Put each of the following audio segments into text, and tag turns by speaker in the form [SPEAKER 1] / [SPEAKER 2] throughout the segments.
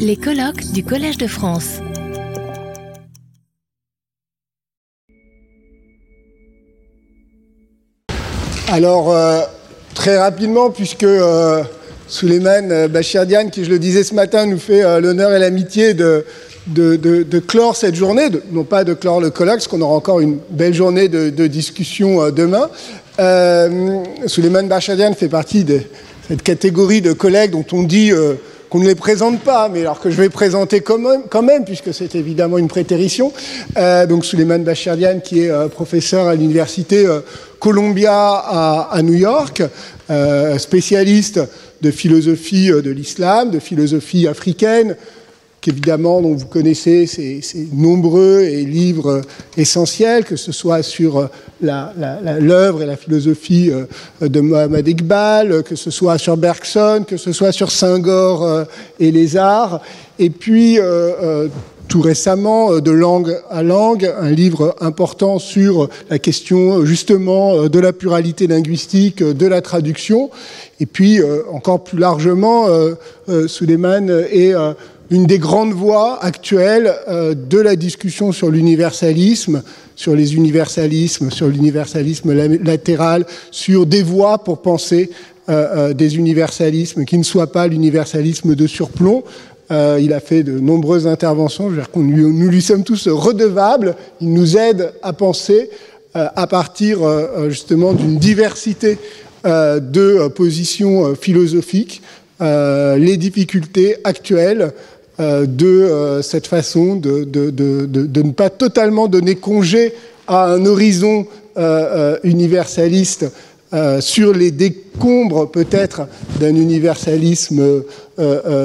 [SPEAKER 1] Les colloques du Collège de France.
[SPEAKER 2] Alors, euh, très rapidement, puisque euh, Souleymane Bachirdian, qui je le disais ce matin, nous fait euh, l'honneur et l'amitié de, clore cette journée, non pas de clore le colloque, parce qu'on aura encore une belle journée de, discussion euh, demain. Euh, Bachirdian fait partie de cette catégorie de collègues dont on dit euh, qu'on ne les présente pas, mais alors que je vais présenter quand même, puisque c'est évidemment une prétérition. Euh, donc Souleymane Bachirdian, qui est euh, professeur à l'université euh, Columbia à, New York, spécialiste de philosophie de l'islam, de philosophie africaine, qu'évidemment, dont vous connaissez ces, nombreux et livres essentiels, que ce soit sur l'œuvre et la philosophie de Mohamed Iqbal, que ce soit sur Bergson, que ce soit sur Senghor et les arts, et puis euh, tout récemment, de langue à langue, un livre important sur la question justement de la pluralité linguistique, de la traduction, et puis encore plus largement, Suleiman est une des grandes voies actuelles euh, de la discussion sur l'universalisme, sur les universalismes, sur l'universalisme latéral, sur des voies pour penser euh, euh, des universalismes qui ne soient pas l'universalisme de surplomb. Il a fait de nombreuses interventions, je veux dire nous, lui sommes tous redevables. Il nous aide à penser à partir justement d'une diversité de positions philosophiques les difficultés actuelles de euh, cette façon de, ne pas totalement donner congé à un horizon euh, universaliste sur les décombres peut-être d'un universalisme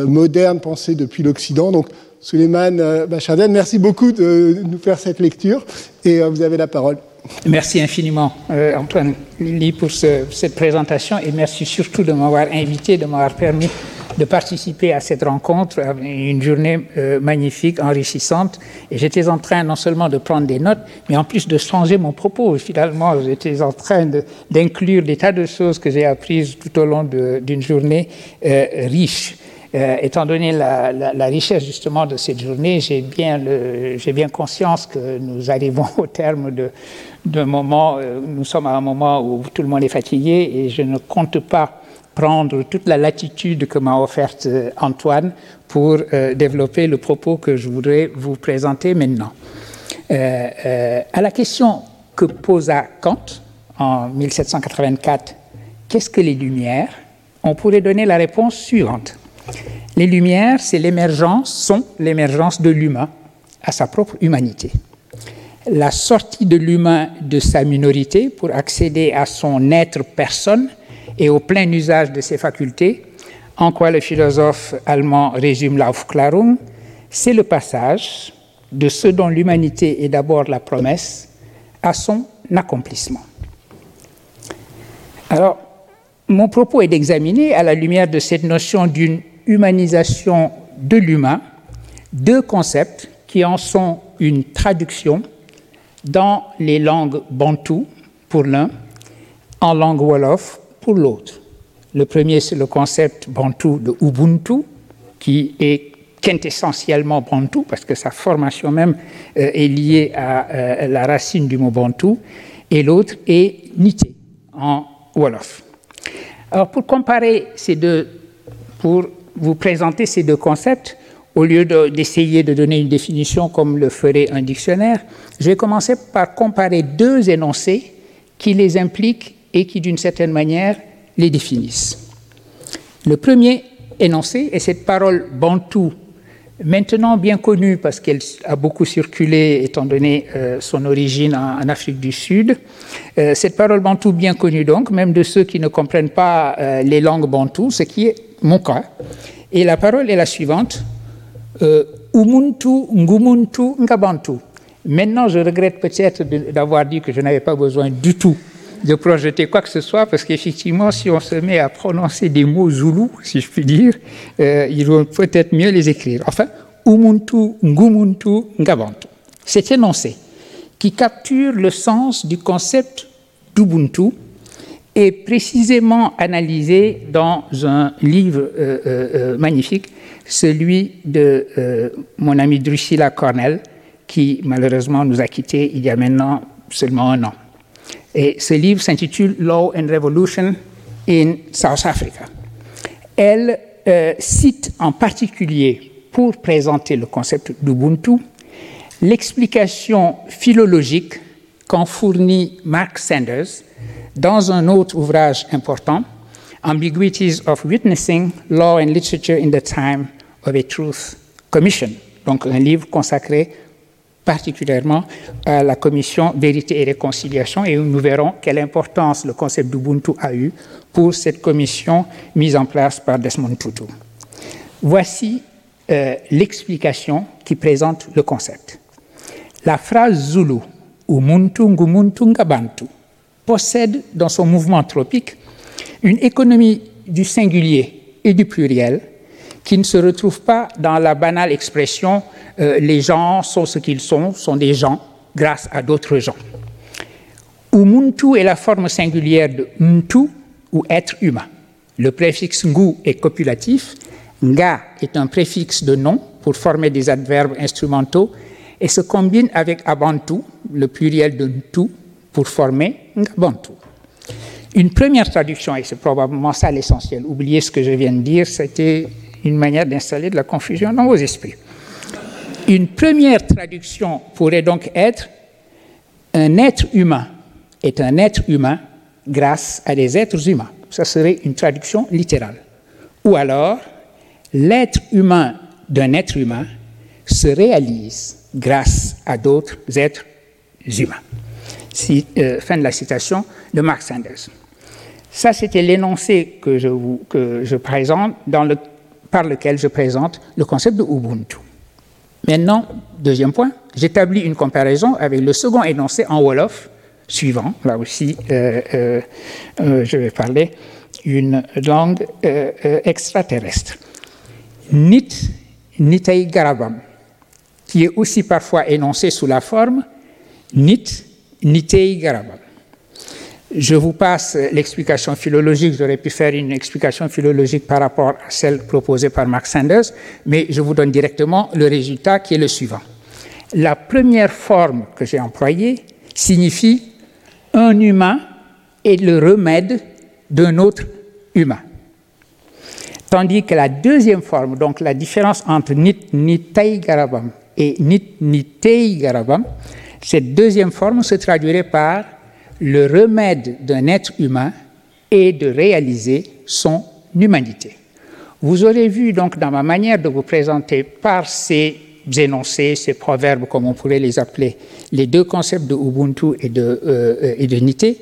[SPEAKER 2] moderne pensé depuis l'Occident. Donc, Suleiman Bacharden, merci beaucoup de nous faire cette lecture et vous avez la parole.
[SPEAKER 3] Merci infiniment, euh, Antoine Lily, pour ce, cette présentation et merci surtout de m'avoir invité, de m'avoir permis de participer à cette rencontre, à une journée euh, magnifique, enrichissante. Et j'étais en train non seulement de prendre des notes, mais en plus de changer mon propos. Finalement, j'étais en train d'inclure des tas de choses que j'ai apprises tout au long d'une journée euh, riche. Euh, étant donné la, richesse justement de cette journée, j'ai bien, conscience que nous arrivons au terme de, de moment, euh, nous sommes à un moment où tout le monde est fatigué et je ne compte pas prendre toute la latitude que m'a offerte euh, Antoine pour euh, développer le propos que je voudrais vous présenter maintenant. Euh, euh, à la question que posa Kant en 1784, qu'est-ce que les Lumières? On pourrait donner la réponse suivante. Les Lumières, c'est l'émergence, sont l'émergence de l'humain à sa propre humanité. La sortie de l'humain de sa minorité pour accéder à son être personne et au plein usage de ses facultés, en quoi le philosophe allemand résume l'Aufklärung, c'est le passage de ce dont l'humanité est d'abord la promesse à son accomplissement. Alors, mon propos est d'examiner, à la lumière de cette notion d'une humanisation de l'humain, deux concepts qui en sont une traduction dans les langues bantoues pour l'un, en langue wolof pour l'autre. Le premier, c'est le concept bantou de Ubuntu, qui est quintessentiellement bantou, parce que sa formation même euh, est liée à euh, la racine du mot bantou, et l'autre est nité en wolof. Alors, pour comparer ces deux, pour vous présenter ces deux concepts, au lieu d'essayer de, de, donner une définition comme le ferait un dictionnaire, je vais commencer par comparer deux énoncés qui les impliquent et qui, d'une certaine manière, les définissent. Le premier énoncé est cette parole bantou, maintenant bien connue parce qu'elle a beaucoup circulé étant donné euh, son origine en, Afrique du Sud. Euh, cette parole bantou bien connue donc, même de ceux qui ne comprennent pas euh, les langues bantou, ce qui est mon cas. Et la parole est la suivante. Umuntu, Ngumuntu, Ngabantu. Maintenant, je regrette peut-être d'avoir dit que je n'avais pas besoin du tout de projeter quoi que ce soit, parce qu'effectivement, si on se met à prononcer des mots zoulous, si je puis dire, euh, il vaut peut-être mieux les écrire. Enfin, Umuntu, Ngumuntu, Ngabantu. Cet énoncé qui capture le sens du concept d'Ubuntu est précisément analysé dans un livre euh, euh, magnifique celui de mon ami Drusilla Cornell, qui malheureusement nous a quittés il y a maintenant seulement un an. Et ce livre s'intitule Law and Revolution in South Africa. Elle euh, cite en particulier, pour présenter le concept d'Ubuntu, l'explication philologique qu'en fournit Mark Sanders dans un autre ouvrage important, Ambiguities of Witnessing, Law and Literature in the Time of a Truth Commission, donc un livre consacré particulièrement à la commission Vérité et Réconciliation, et nous verrons quelle importance le concept d'Ubuntu a eu pour cette commission mise en place par Desmond Tutu. Voici euh, l'explication qui présente le concept. La phrase Zulu, Umuntu Ngumuntu Ngabantu, possède dans son mouvement tropique une économie du singulier et du pluriel qui ne se retrouve pas dans la banale expression euh, les gens sont ce qu'ils sont, sont des gens grâce à d'autres gens. Umuntu est la forme singulière de Mtu ou être humain. Le préfixe ngu est copulatif, nga est un préfixe de nom pour former des adverbes instrumentaux et se combine avec abantu, le pluriel de ntu, pour former ngabantu. Une première traduction, et c'est probablement ça l'essentiel, oubliez ce que je viens de dire, c'était une manière d'installer de la confusion dans vos esprits. Une première traduction pourrait donc être un être humain est un être humain grâce à des êtres humains. Ça serait une traduction littérale. Ou alors, l'être humain d'un être humain se réalise grâce à d'autres êtres humains. Euh, fin de la citation de Mark Sanders. Ça, c'était l'énoncé que je, présente, par lequel je présente le concept de Ubuntu. Maintenant, deuxième point, j'établis une comparaison avec le second énoncé en Wolof suivant. Là aussi, euh, euh, euh, je vais parler une langue extraterrestre. Nit Nitei Garabam, qui est aussi parfois énoncé sous la forme Nit Nitei Garabam. Je vous passe l'explication philologique. J'aurais pu faire une explication philologique par rapport à celle proposée par Mark Sanders, mais je vous donne directement le résultat qui est le suivant. La première forme que j'ai employée signifie un humain est le remède d'un autre humain. Tandis que la deuxième forme, donc la différence entre nit nitei garabam et nit nitei garabam, cette deuxième forme se traduirait par le remède d'un être humain est de réaliser son humanité. Vous aurez vu donc dans ma manière de vous présenter par ces énoncés, ces proverbes, comme on pourrait les appeler, les deux concepts de Ubuntu et de, euh, de Nité,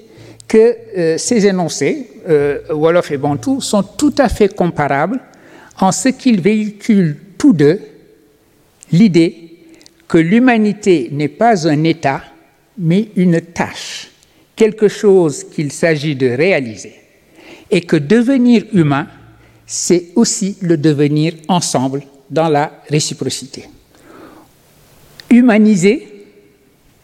[SPEAKER 3] que euh, ces énoncés, euh, Wolof et Bantu, sont tout à fait comparables en ce qu'ils véhiculent tous deux l'idée que l'humanité n'est pas un état, mais une tâche, quelque chose qu'il s'agit de réaliser, et que devenir humain, c'est aussi le devenir ensemble dans la réciprocité humaniser,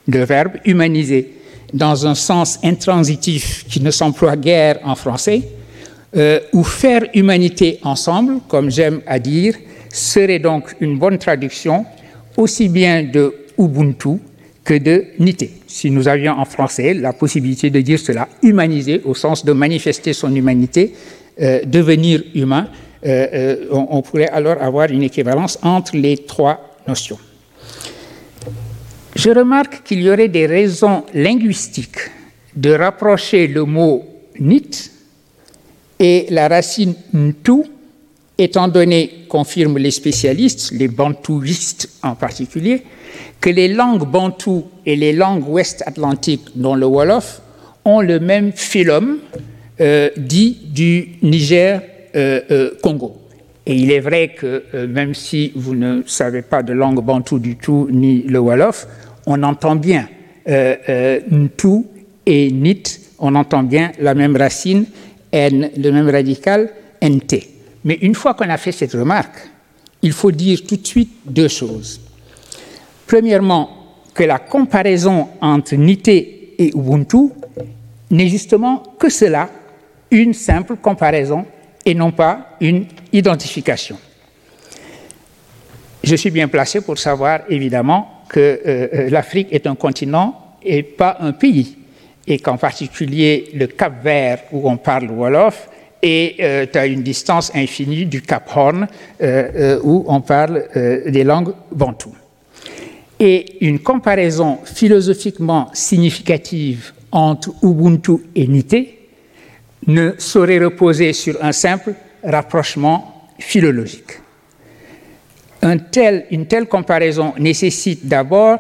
[SPEAKER 3] le verbe humaniser, dans un sens intransitif qui ne s'emploie guère en français, euh, ou faire humanité ensemble, comme j'aime à dire, serait donc une bonne traduction aussi bien de Ubuntu que de Nité. Si nous avions en français la possibilité de dire cela, humaniser au sens de manifester son humanité, euh, devenir humain, euh, on pourrait alors avoir une équivalence entre les trois notions. Je remarque qu'il y aurait des raisons linguistiques de rapprocher le mot nit et la racine ntu, étant donné, confirment les spécialistes, les bantouistes en particulier, que les langues bantoues et les langues ouest-atlantiques, dont le Wolof, ont le même phylum euh, dit du Niger-Congo. Euh, euh, et il est vrai que même si vous ne savez pas de langue bantou du tout, ni le Wolof, on entend bien euh, euh, Ntu et Nit, on entend bien la même racine, N, le même radical, NT. Mais une fois qu'on a fait cette remarque, il faut dire tout de suite deux choses. Premièrement, que la comparaison entre Nité et Ubuntu n'est justement que cela, une simple comparaison et non pas une identification. je suis bien placé pour savoir évidemment que l'Afrique est un continent et pas un pays, et qu'en particulier le Cap Vert où on parle Wolof est à une distance infinie du Cap Horn où on parle des langues bantoues. Et une comparaison philosophiquement significative entre Ubuntu et Nité ne saurait reposer sur un simple rapprochement philologique. une telle comparaison nécessite d'abord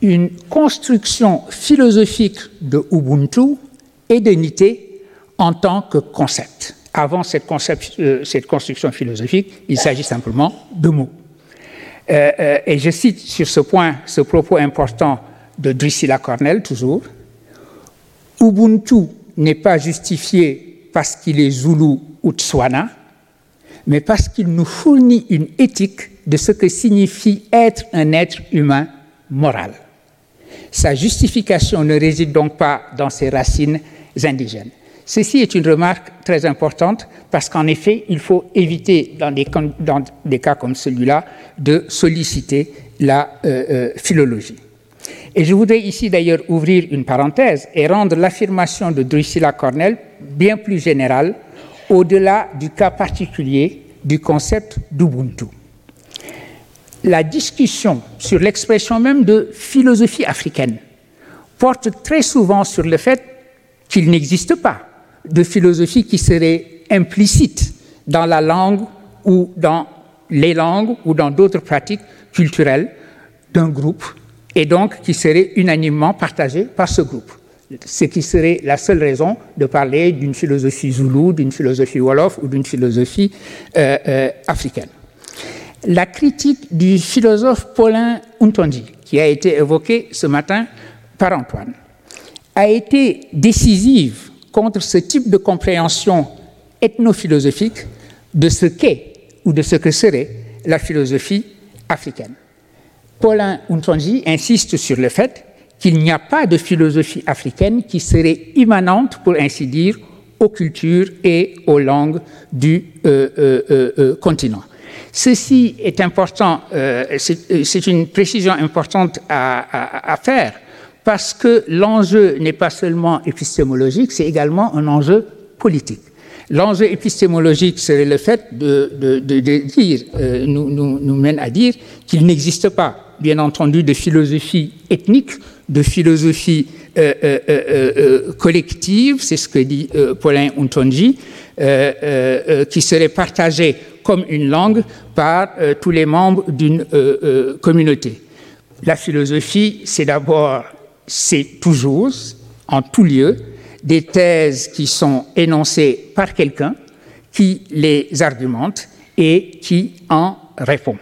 [SPEAKER 3] une construction philosophique de Ubuntu et de Nité en tant que concept. Avant cette, euh, cette construction philosophique, il s'agit simplement de mots. Euh, euh, et je cite sur ce point ce propos important de Drusilla Cornell, toujours. Ubuntu n'est pas justifié parce qu'il est Zulu ou Tswana, mais parce qu'il nous fournit une éthique de ce que signifie être un être humain moral. Sa justification ne réside donc pas dans ses racines indigènes. Ceci est une remarque très importante parce qu'en effet, il faut éviter, dans des, cas comme celui-là, de solliciter la euh, euh, philologie. Et je voudrais ici d'ailleurs ouvrir une parenthèse et rendre l'affirmation de Drusilla Cornell bien plus générale au-delà du cas particulier du concept d'Ubuntu. La discussion sur l'expression même de philosophie africaine porte très souvent sur le fait qu'il n'existe pas de philosophie qui serait implicite dans la langue ou dans les langues ou dans d'autres pratiques culturelles d'un groupe et donc qui serait unanimement partagée par ce groupe. Ce qui serait la seule raison de parler d'une philosophie zoulou, d'une philosophie wolof ou d'une philosophie euh, euh, africaine. La critique du philosophe Paulin Untonji, qui a été évoquée ce matin par Antoine, a été décisive contre ce type de compréhension ethnophilosophique de ce qu'est ou de ce que serait la philosophie africaine. Paulin Untonji insiste sur le fait qu'il n'y a pas de philosophie africaine qui serait immanente, pour ainsi dire, aux cultures et aux langues du euh, euh, euh, continent. Ceci est important, c'est une précision importante à faire parce que l'enjeu n'est pas seulement épistémologique, c'est également un enjeu politique. L'enjeu épistémologique serait le fait de, dire, euh, nous, nous, mène à dire qu'il n'existe pas, bien entendu, de philosophie ethnique, de philosophie euh, euh, collective, c'est ce que dit Paulin Untonji, qui serait partagée comme une langue par tous les membres d'une communauté. La philosophie, c'est d'abord c'est toujours, en tout lieu, des thèses qui sont énoncées par quelqu'un qui les argumente et qui en répond.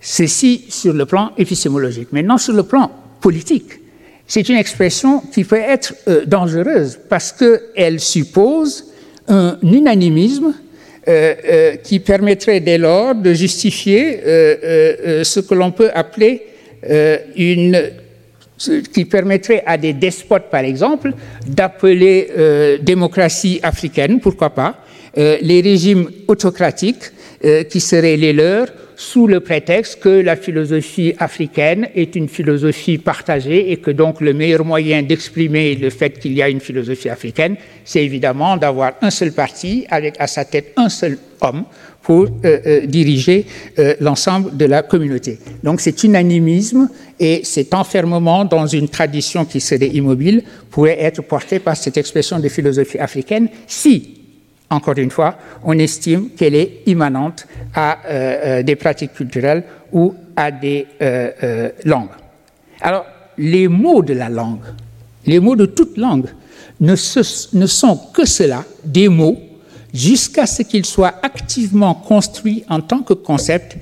[SPEAKER 3] Ceci sur le plan épistémologique. Maintenant, sur le plan politique, c'est une expression qui peut être euh, dangereuse parce qu'elle suppose un unanimisme euh, euh, qui permettrait dès lors de justifier ce que l'on peut appeler une qui permettrait à des despotes, par exemple, d'appeler euh, démocratie africaine, pourquoi pas, euh, les régimes autocratiques euh, qui seraient les leurs sous le prétexte que la philosophie africaine est une philosophie partagée et que donc le meilleur moyen d'exprimer le fait qu'il y a une philosophie africaine, c'est évidemment d'avoir un seul parti avec à sa tête un seul homme pour diriger l'ensemble de la communauté. Donc cet unanimisme et cet enfermement dans une tradition qui serait immobile pourrait être porté par cette expression de philosophie africaine si, encore une fois, on estime qu'elle est immanente à des pratiques culturelles ou à des langues. Alors, les mots de la langue, les mots de toute langue, ne, ne sont que cela, des mots jusqu'à ce qu'il soit activement construit en tant que concept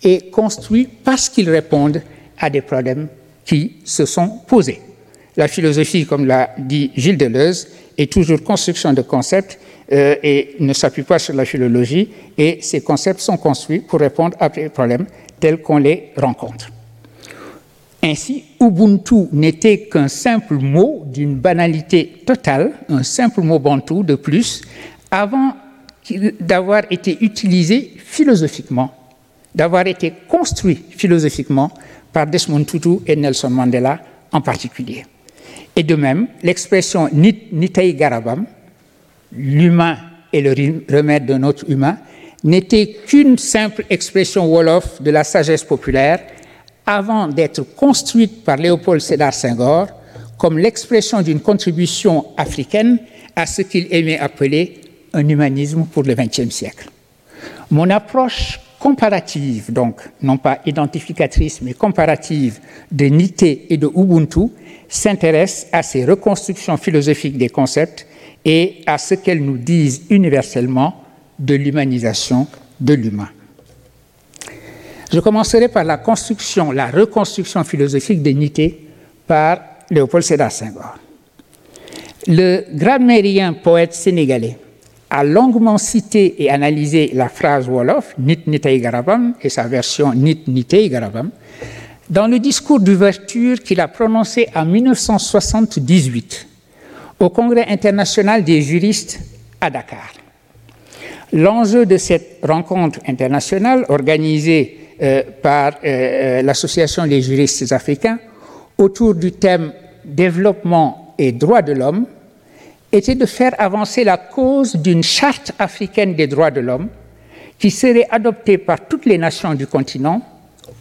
[SPEAKER 3] et construit parce qu'ils répondent à des problèmes qui se sont posés. La philosophie, comme l'a dit Gilles Deleuze, est toujours construction de concepts euh, et ne s'appuie pas sur la philologie, et ces concepts sont construits pour répondre à des problèmes tels qu'on les rencontre. Ainsi, Ubuntu n'était qu'un simple mot d'une banalité totale, un simple mot bantou de plus, avant d'avoir été utilisé philosophiquement d'avoir été construit philosophiquement par Desmond Tutu et Nelson Mandela en particulier. Et de même, l'expression Nitei Garabam, l'humain est le remède de notre humain, n'était qu'une simple expression Wolof de la sagesse populaire avant d'être construite par Léopold Sédar Senghor comme l'expression d'une contribution africaine à ce qu'il aimait appeler un humanisme pour le XXe siècle. Mon approche comparative, donc non pas identificatrice, mais comparative de Nité et de Ubuntu, s'intéresse à ces reconstructions philosophiques des concepts et à ce qu'elles nous disent universellement de l'humanisation de l'humain. Je commencerai par la construction, la reconstruction philosophique de Nité par Léopold Sédar Senghor. Le grammairien poète sénégalais a longuement cité et analysé la phrase Wolof, Nit Nitei Garabam, et sa version Nit Nitei Garabam, dans le discours d'ouverture qu'il a prononcé en 1978 au Congrès international des juristes à Dakar. L'enjeu de cette rencontre internationale organisée euh, par euh, euh, l'Association des juristes africains autour du thème développement et droits de l'homme était de faire avancer la cause d'une charte africaine des droits de l'homme qui serait adoptée par toutes les nations du continent,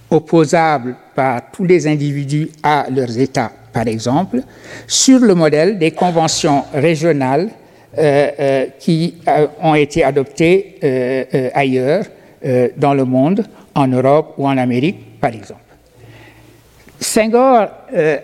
[SPEAKER 3] opposable par tous les individus à leurs États, par exemple, sur le modèle des conventions régionales euh, euh, qui euh, ont été adoptées ailleurs dans le monde, en Europe ou en Amérique, par exemple. Senghor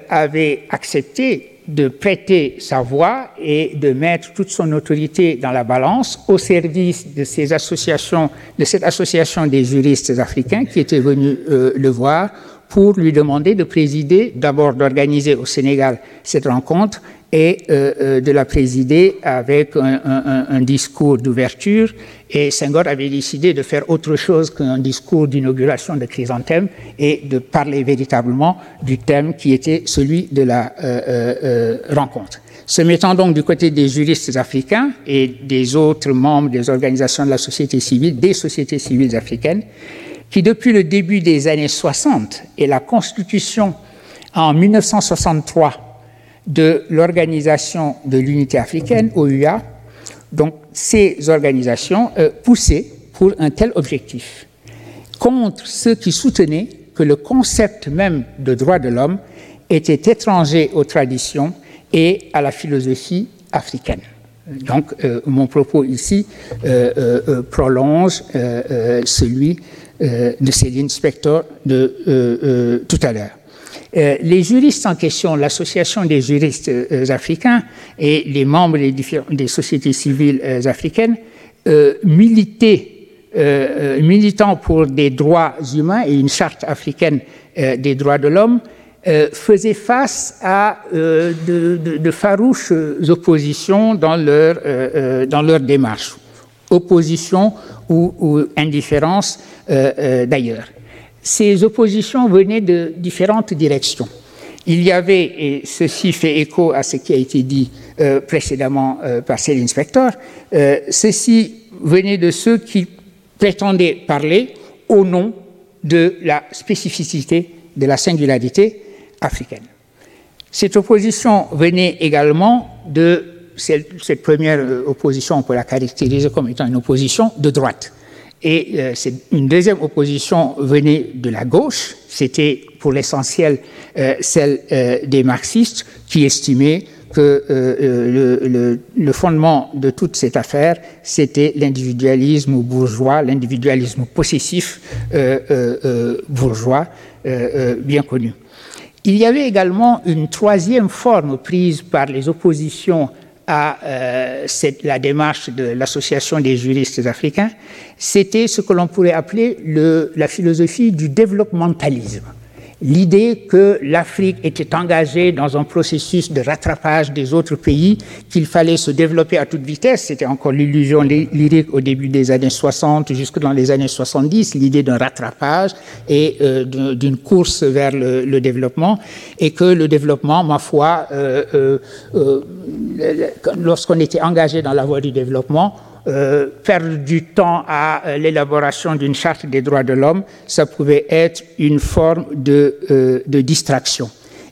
[SPEAKER 3] avait accepté de prêter sa voix et de mettre toute son autorité dans la balance au service de ces associations, de cette association des juristes africains qui étaient venus le voir pour lui demander de présider, d'abord d'organiser au Sénégal cette rencontre et euh, euh, de la présider avec un, discours d'ouverture. Et Senghor avait décidé de faire autre chose qu'un discours d'inauguration de chrysanthème et de parler véritablement du thème qui était celui de la euh, rencontre. Se mettant donc du côté des juristes africains et des autres membres des organisations de la société civile, des sociétés civiles africaines, qui depuis le début des années 60 et la constitution en 1963 de l'Organisation de l'Unité africaine, OUA, donc ces organisations euh, poussaient pour un tel objectif, contre ceux qui soutenaient que le concept même de droit de l'homme était étranger aux traditions et à la philosophie africaine. Donc, euh, mon propos ici euh, prolonge celui euh, de Céline Spector de euh, euh, tout à l'heure. les juristes en question, l'association des juristes africains et les membres des, sociétés civiles africaines militaient militant pour des droits humains et une charte africaine des droits de l'homme, faisaient face à de, farouches oppositions dans leur, dans leur démarche. Opposition ou, indifférence euh, euh, d'ailleurs. Ces oppositions venaient de différentes directions. Il y avait, et ceci fait écho à ce qui a été dit euh, précédemment par Céline Spector, ceci venait de ceux qui prétendaient parler au nom de la spécificité, de la singularité africaine. Cette opposition venait également de cette première euh, opposition, on peut la caractériser comme étant une opposition de droite. Et euh, une deuxième opposition venait de la gauche, c'était pour l'essentiel euh, celle des marxistes qui estimaient que le, fondement de toute cette affaire, c'était l'individualisme bourgeois, l'individualisme possessif bourgeois bien connu. Il y avait également une troisième forme prise par les oppositions à euh, la démarche de l'Association des juristes africains, c'était ce que l'on pourrait appeler le, la philosophie du développementalisme l'idée que l'Afrique était engagée dans un processus de rattrapage des autres pays, qu'il fallait se développer à toute vitesse. C'était encore l'illusion lyrique au début des années 60 jusque dans les années 70, l'idée d'un rattrapage et euh, d'une course vers le, développement, et que le développement, ma foi, euh, euh, lorsqu'on était engagé dans la voie du développement, euh, perdre du temps à euh, l'élaboration d'une charte des droits de l'homme, ça pouvait être une forme de, de distraction.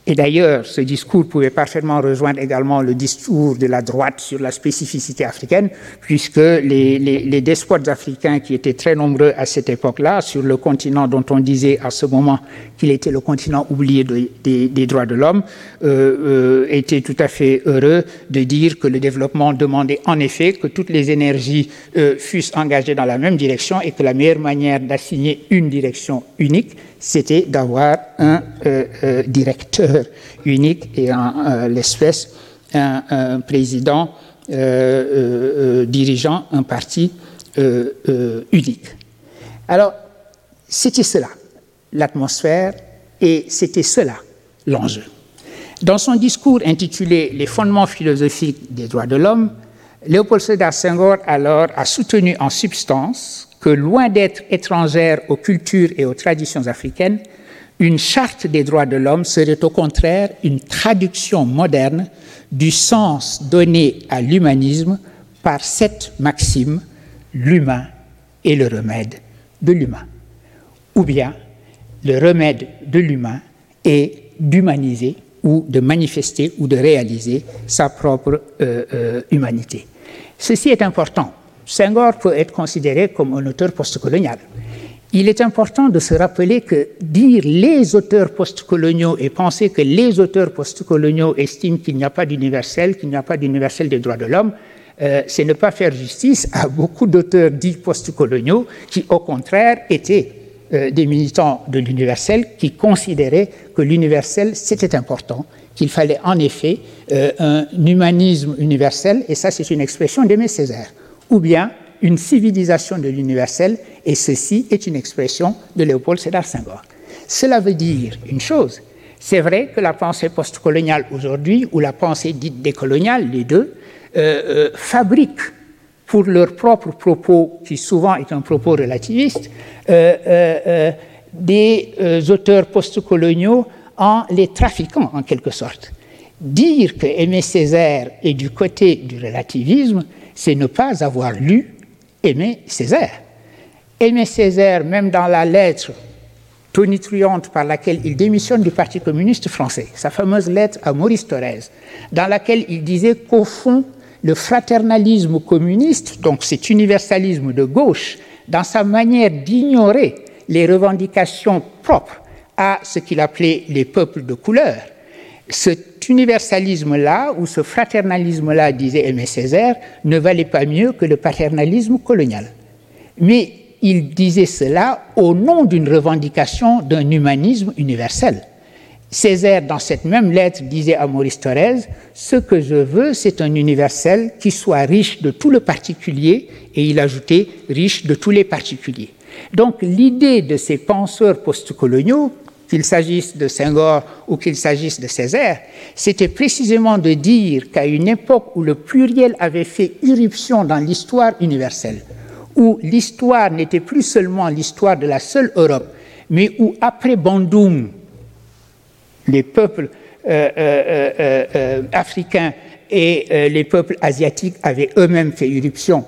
[SPEAKER 3] Et d'ailleurs, ce discours pouvait parfaitement rejoindre également le discours de la droite sur la spécificité africaine, puisque les, les, despotes africains qui étaient très nombreux à cette époque-là, sur le continent dont on disait à ce moment qu'il était le continent oublié des droits de l'homme, euh, euh, étaient tout à fait heureux de dire que le développement demandait en effet que toutes les énergies euh, fussent engagées dans la même direction et que la meilleure manière d'assigner une direction unique, c'était d'avoir un euh, euh, directeur unique et en euh, l'espèce un, président dirigeant un parti unique. Alors, c'était cela, l'atmosphère, et c'était cela, l'enjeu. Dans son discours intitulé Les fondements philosophiques des droits de l'homme, Léopold Sédar Senghor alors a soutenu en substance que loin d'être étrangère aux cultures et aux traditions africaines, une charte des droits de l'homme serait au contraire une traduction moderne du sens donné à l'humanisme par cette maxime, l'humain est le remède de l'humain. Ou bien le remède de l'humain est d'humaniser ou de manifester ou de réaliser sa propre euh, euh, humanité. Ceci est important Senghor peut être considéré comme un auteur postcolonial. Il est important de se rappeler que dire les auteurs postcoloniaux et penser que les auteurs postcoloniaux estiment qu'il n'y a pas d'universel, qu'il n'y a pas d'universel des droits de l'homme, euh, c'est ne pas faire justice à beaucoup d'auteurs dits postcoloniaux qui, au contraire, étaient euh, des militants de l'universel, qui considéraient que l'universel, c'était important, qu'il fallait en effet euh, un humanisme universel, et ça c'est une expression d'Aimé Césaire ou bien une civilisation de l'universel, et ceci est une expression de Léopold Sédar Senghor. Cela veut dire une chose, c'est vrai que la pensée postcoloniale aujourd'hui, ou la pensée dite décoloniale, les deux, euh, euh, fabriquent pour leurs propres propos, qui souvent est un propos relativiste, euh, des auteurs postcoloniaux en les trafiquant en quelque sorte. Dire que Aimé Césaire est du côté du relativisme, c'est ne pas avoir lu Aimé Césaire. Aimé Césaire, même dans la lettre tonitruante par laquelle il démissionne du Parti communiste français, sa fameuse lettre à Maurice Thorez, dans laquelle il disait qu'au fond, le fraternalisme communiste, donc cet universalisme de gauche, dans sa manière d'ignorer les revendications propres à ce qu'il appelait les peuples de couleur, cet universalisme-là, ou ce fraternalisme-là, disait Aimé Césaire, ne valait pas mieux que le paternalisme colonial. Mais il disait cela au nom d'une revendication d'un humanisme universel. Césaire, dans cette même lettre, disait à Maurice Thorez Ce que je veux, c'est un universel qui soit riche de tout le particulier, et il ajoutait riche de tous les particuliers. Donc l'idée de ces penseurs postcoloniaux, qu'il s'agisse de Senghor ou qu'il s'agisse de Césaire, c'était précisément de dire qu'à une époque où le pluriel avait fait irruption dans l'histoire universelle, où l'histoire n'était plus seulement l'histoire de la seule Europe, mais où après Bandung, les peuples euh, euh, euh, africains et les peuples asiatiques avaient eux-mêmes fait irruption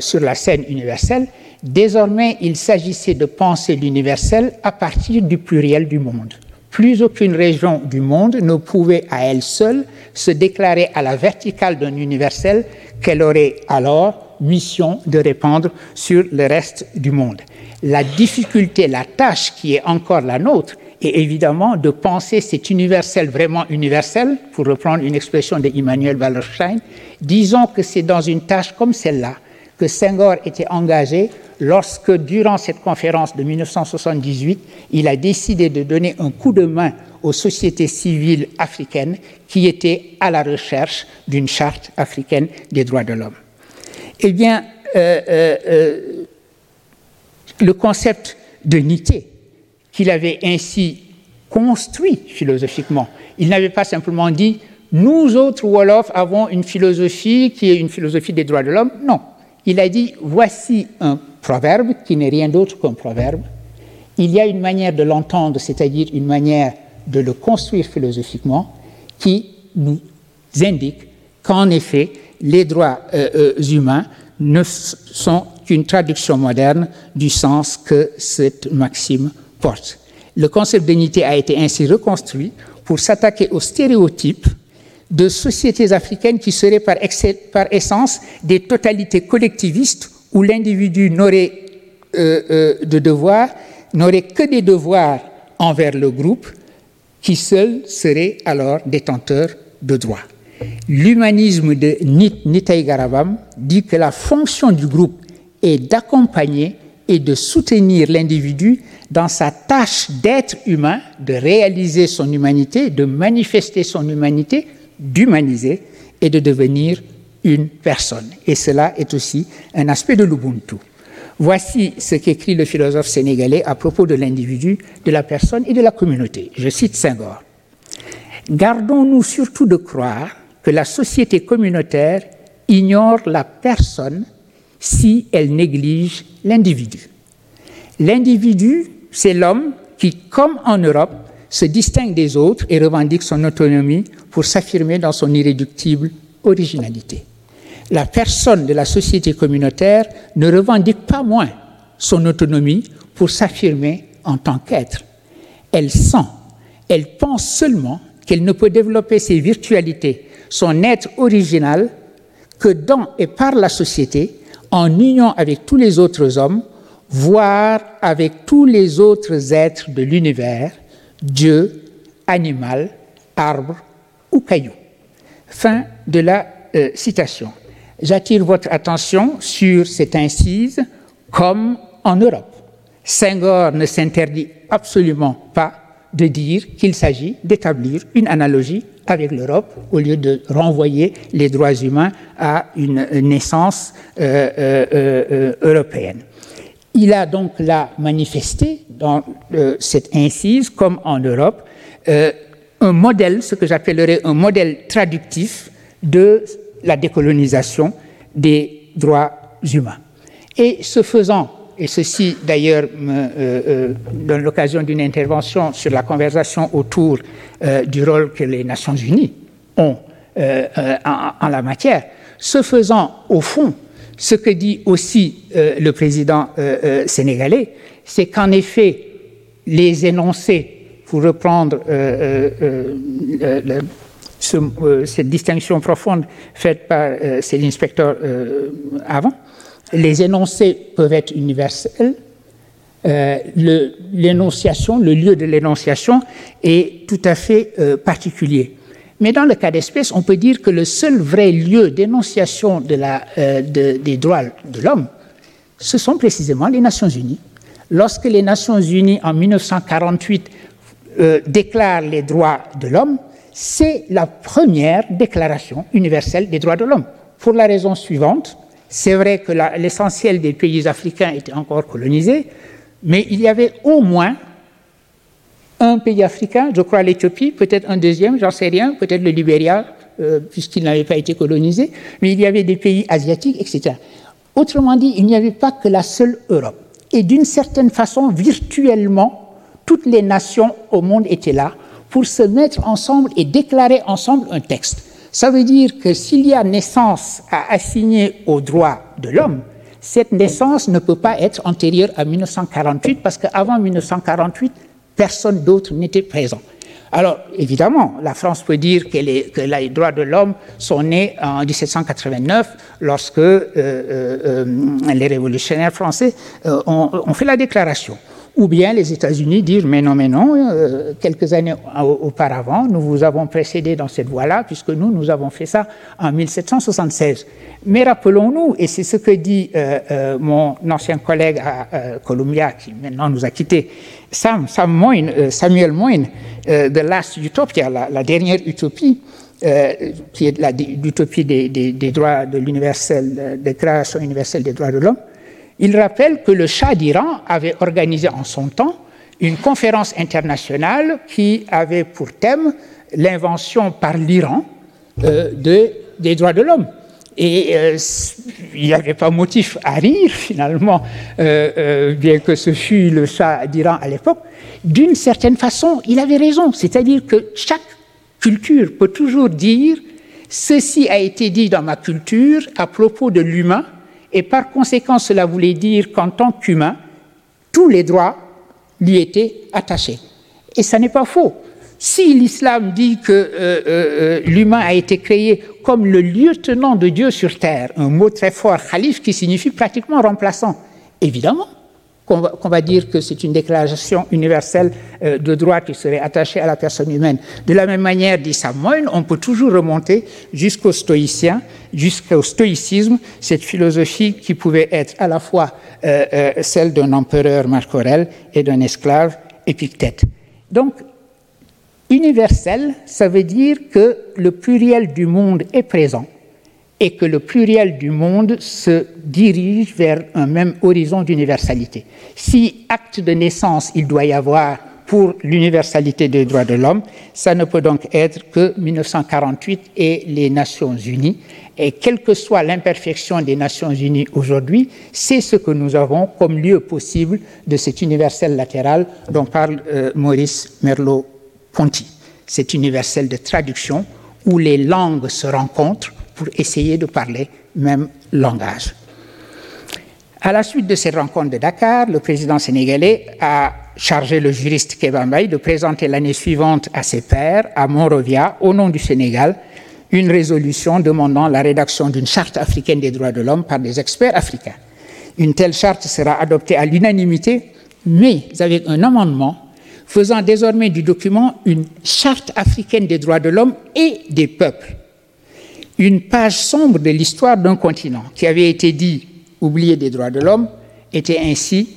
[SPEAKER 3] sur la scène universelle, Désormais, il s'agissait de penser l'universel à partir du pluriel du monde. Plus aucune région du monde ne pouvait à elle seule se déclarer à la verticale d'un universel qu'elle aurait alors mission de répandre sur le reste du monde. La difficulté, la tâche qui est encore la nôtre, est évidemment de penser cet universel vraiment universel, pour reprendre une expression d'Emmanuel Wallerstein. Disons que c'est dans une tâche comme celle-là que Senghor était engagé lorsque, durant cette conférence de 1978, il a décidé de donner un coup de main aux sociétés civiles africaines qui étaient à la recherche d'une charte africaine des droits de l'homme. Eh bien, euh, euh, euh, le concept de nité qu'il avait ainsi construit philosophiquement, il n'avait pas simplement dit nous autres Wolof avons une philosophie qui est une philosophie des droits de l'homme. Non, il a dit voici un proverbe qui n'est rien d'autre qu'un proverbe. Il y a une manière de l'entendre, c'est-à-dire une manière de le construire philosophiquement, qui nous indique qu'en effet, les droits humains ne sont qu'une traduction moderne du sens que cette maxime Le concept d'unité a été ainsi reconstruit pour s'attaquer aux stéréotypes de sociétés africaines qui seraient par, essence des totalités collectivistes où l'individu n'aurait euh, euh, n'aurait que des devoirs envers le groupe, qui seul serait alors détenteur de droits. L'humanisme de Nitaï Garabam dit que la fonction du groupe est d'accompagner et de soutenir l'individu dans sa tâche d'être humain, de réaliser son humanité, de manifester son humanité, d'humaniser et de devenir une personne. Et cela est aussi un aspect de l'Ubuntu. Voici ce qu'écrit le philosophe sénégalais à propos de l'individu, de la personne et de la communauté. Je cite Senghor. Gardons-nous surtout de croire que la société communautaire ignore la personne si elle néglige l'individu. L'individu, c'est l'homme qui, comme en Europe, se distingue des autres et revendique son autonomie pour s'affirmer dans son irréductible originalité. La personne de la société communautaire ne revendique pas moins son autonomie pour s'affirmer en tant qu'être. Elle sent, elle pense seulement qu'elle ne peut développer ses virtualités, son être original, que dans et par la société, en union avec tous les autres hommes, voire avec tous les autres êtres de l'univers, Dieu, animal, arbre ou caillou. Fin de la euh, citation. J'attire votre attention sur cette incise comme en Europe. Senghor ne s'interdit absolument pas de dire qu'il s'agit d'établir une analogie avec l'Europe au lieu de renvoyer les droits humains à une naissance euh, euh, euh, européenne. Il a donc là manifesté dans cette incise, comme en Europe, un modèle, ce que j'appellerais un modèle traductif de la décolonisation des droits humains. Et ce faisant, et ceci d'ailleurs euh, euh, donne l'occasion d'une intervention sur la conversation autour euh, du rôle que les Nations Unies ont en, la matière. Ce faisant, au fond, ce que dit aussi le président sénégalais, c'est qu'en effet, les énoncés, pour reprendre cette distinction profonde faite par Céline Spector avant, les énoncés peuvent être universels. Euh, l'énonciation, le, lieu de l'énonciation est tout à fait euh, particulier. Mais dans le cas d'espèce, on peut dire que le seul vrai lieu d'énonciation euh, des droits de l'homme, ce sont précisément les Nations Unies. Lorsque les Nations Unies, en 1948, déclarent les droits de l'homme, c'est la première déclaration universelle des droits de l'homme. Pour la raison suivante, c'est vrai que l'essentiel des pays africains était encore colonisé, mais il y avait au moins un pays africain, je crois l'Éthiopie, peut-être un deuxième, j'en sais rien, peut-être le Libéria, euh, puisqu'il n'avait pas été colonisé, mais il y avait des pays asiatiques, etc. Autrement dit, il n'y avait pas que la seule Europe. Et d'une certaine façon, virtuellement, toutes les nations au monde étaient là pour se mettre ensemble et déclarer ensemble un texte. Ça veut dire que s'il y a naissance à assigner aux droits de l'homme, cette naissance ne peut pas être antérieure à 1948 parce qu'avant 1948, personne d'autre n'était présent. Alors, évidemment, la France peut dire que les, droits de l'homme sont nés en 1789, lorsque euh, euh, euh, les révolutionnaires français ont, fait la déclaration. Ou bien les États-Unis disent mais non, mais non, euh, quelques années auparavant, nous vous avons précédé dans cette voie-là, puisque nous, nous avons fait ça en 1776. Mais rappelons-nous, et c'est ce que dit euh, euh, mon ancien collègue à Columbia, qui maintenant nous a quittés, Sam, Samuel Moyne, de Last Utopia, la, dernière utopie, qui est l'utopie des, des, des, droits de l'universel, déclaration universelle des droits de l'homme, il rappelle que le Shah d'Iran avait organisé en son temps une conférence internationale qui avait pour thème l'invention par l'Iran euh, des droits de l'homme. Et euh, il n'y avait pas motif à rire, finalement, euh, bien que ce fût le Shah d'Iran à l'époque. D'une certaine façon, il avait raison. C'est-à-dire que chaque culture peut toujours dire ceci a été dit dans ma culture à propos de l'humain, et par conséquent, cela voulait dire qu'en tant qu'humain, tous les droits lui étaient attachés. Et ça n'est pas faux. Si l'islam dit que euh, euh, euh, l'humain a été créé comme le lieutenant de Dieu sur terre, un mot très fort, khalif, qui signifie pratiquement remplaçant, évidemment, qu'on va, dire que c'est une déclaration universelle de droit qui serait attachée à la personne humaine. De la même manière, dit Samoin, on peut toujours remonter jusqu'aux stoïciens, jusqu'au stoïcisme, cette philosophie qui pouvait être à la fois euh, euh, celle d'un empereur Marc Aurèle et d'un esclave Épictète. Donc, universel, ça veut dire que le pluriel du monde est présent et que le pluriel du monde se dirige vers un même horizon d'universalité. Si acte de naissance il doit y avoir pour l'universalité des droits de l'homme, ça ne peut donc être que 1948 et les Nations Unies. Et quelle que soit l'imperfection des Nations Unies aujourd'hui, c'est ce que nous avons comme lieu possible de cet universel latéral dont parle euh, Maurice Merleau-Ponty. Cet universel de traduction où les langues se rencontrent pour essayer de parler même langage. À la suite de cette rencontre de Dakar, le président sénégalais a chargé le juriste Kebambaye de présenter l'année suivante à ses pairs, à Monrovia, au nom du Sénégal, une résolution demandant la rédaction d'une charte africaine des droits de l'homme par des experts africains. Une telle charte sera adoptée à l'unanimité, mais avec un amendement faisant désormais du document une charte africaine des droits de l'homme et des peuples une page sombre de l'histoire d'un continent qui avait été dit oublié des droits de l'homme était ainsi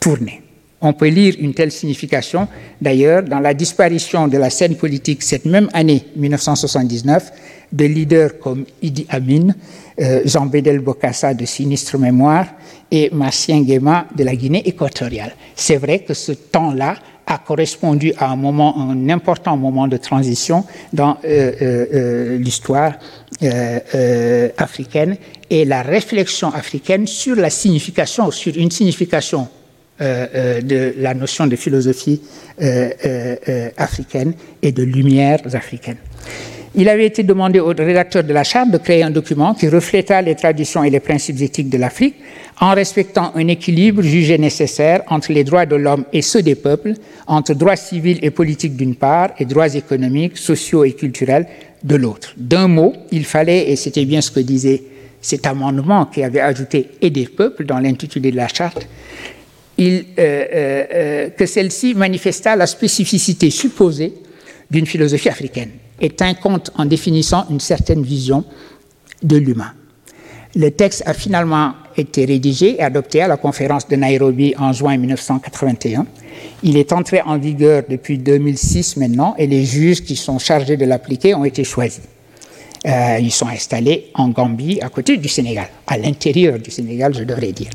[SPEAKER 3] tournée. On peut lire une telle signification d'ailleurs dans la disparition de la scène politique cette même année 1979 de leaders comme Idi Amin, euh, Jean Bédel Bokassa de sinistre mémoire et Marcien Guéma de la Guinée équatoriale. C'est vrai que ce temps-là a correspondu à un moment, un important moment de transition dans euh, euh, l'histoire africaine et la réflexion africaine sur la signification, sur une signification de la notion de philosophie africaine et de lumières africaines. Il avait été demandé au rédacteur de la charte de créer un document qui refléta les traditions et les principes éthiques de l'Afrique en respectant un équilibre jugé nécessaire entre les droits de l'homme et ceux des peuples, entre droits civils et politiques d'une part et droits économiques, sociaux et culturels de l'autre. D'un mot, il fallait, et c'était bien ce que disait cet amendement qui avait ajouté et des peuples dans l'intitulé de la charte, euh, euh, euh, que celle-ci manifesta la spécificité supposée d'une philosophie africaine et tint compte en définissant une certaine vision de l'humain. Le texte a finalement été rédigé et adopté à la conférence de Nairobi en juin 1981. Il est entré en vigueur depuis 2006 maintenant et les juges qui sont chargés de l'appliquer ont été choisis. Ils sont installés en Gambie, à côté du Sénégal, à l'intérieur du Sénégal, je devrais dire.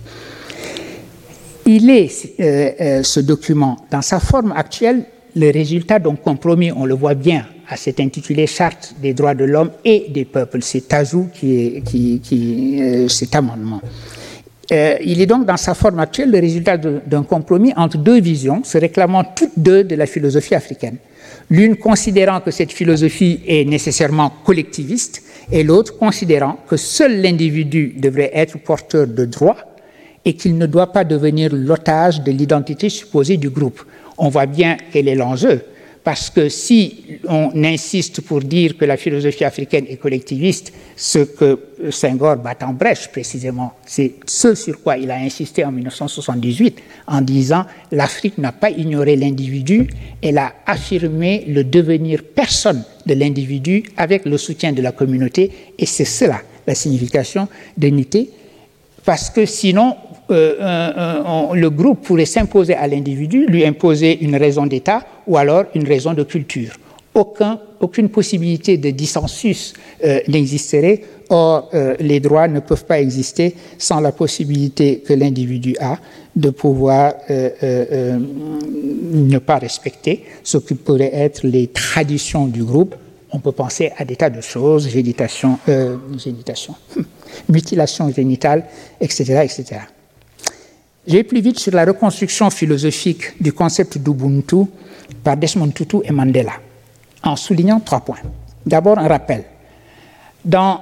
[SPEAKER 3] Il est, euh, euh, ce document, dans sa forme actuelle, le résultat d'un compromis, on le voit bien à cet intitulé Charte des droits de l'homme et des peuples. C'est ajout qui est qui, qui, euh, cet amendement. Il est donc dans sa forme actuelle le résultat d'un compromis entre deux visions, se réclamant toutes deux de la philosophie africaine. L'une considérant que cette philosophie est nécessairement collectiviste et l'autre considérant que seul l'individu devrait être porteur de droits et qu'il ne doit pas devenir l'otage de l'identité supposée du groupe. On voit bien quel est l'enjeu parce que si on insiste pour dire que la philosophie africaine est collectiviste, ce que Senghor bat en brèche précisément, c'est ce sur quoi il a insisté en 1978 en disant l'Afrique n'a pas ignoré l'individu, elle a affirmé le devenir personne de l'individu avec le soutien de la communauté, et c'est cela la signification d'unité, parce que sinon le groupe pourrait s'imposer à l'individu, lui imposer une raison d'État ou alors une raison de culture. Aucun, aucune possibilité de dissensus euh, n'existerait. Or, euh, les droits ne peuvent pas exister sans la possibilité que l'individu a de pouvoir ne pas respecter ce qui pourrait être les traditions du groupe. On peut penser à des tas de choses, génitation, génitation mutilation génitale, etc. etc. J'ai plus vite sur la reconstruction philosophique du concept d'Ubuntu par Desmond Tutu et Mandela, en soulignant trois points. D'abord, un rappel. Dans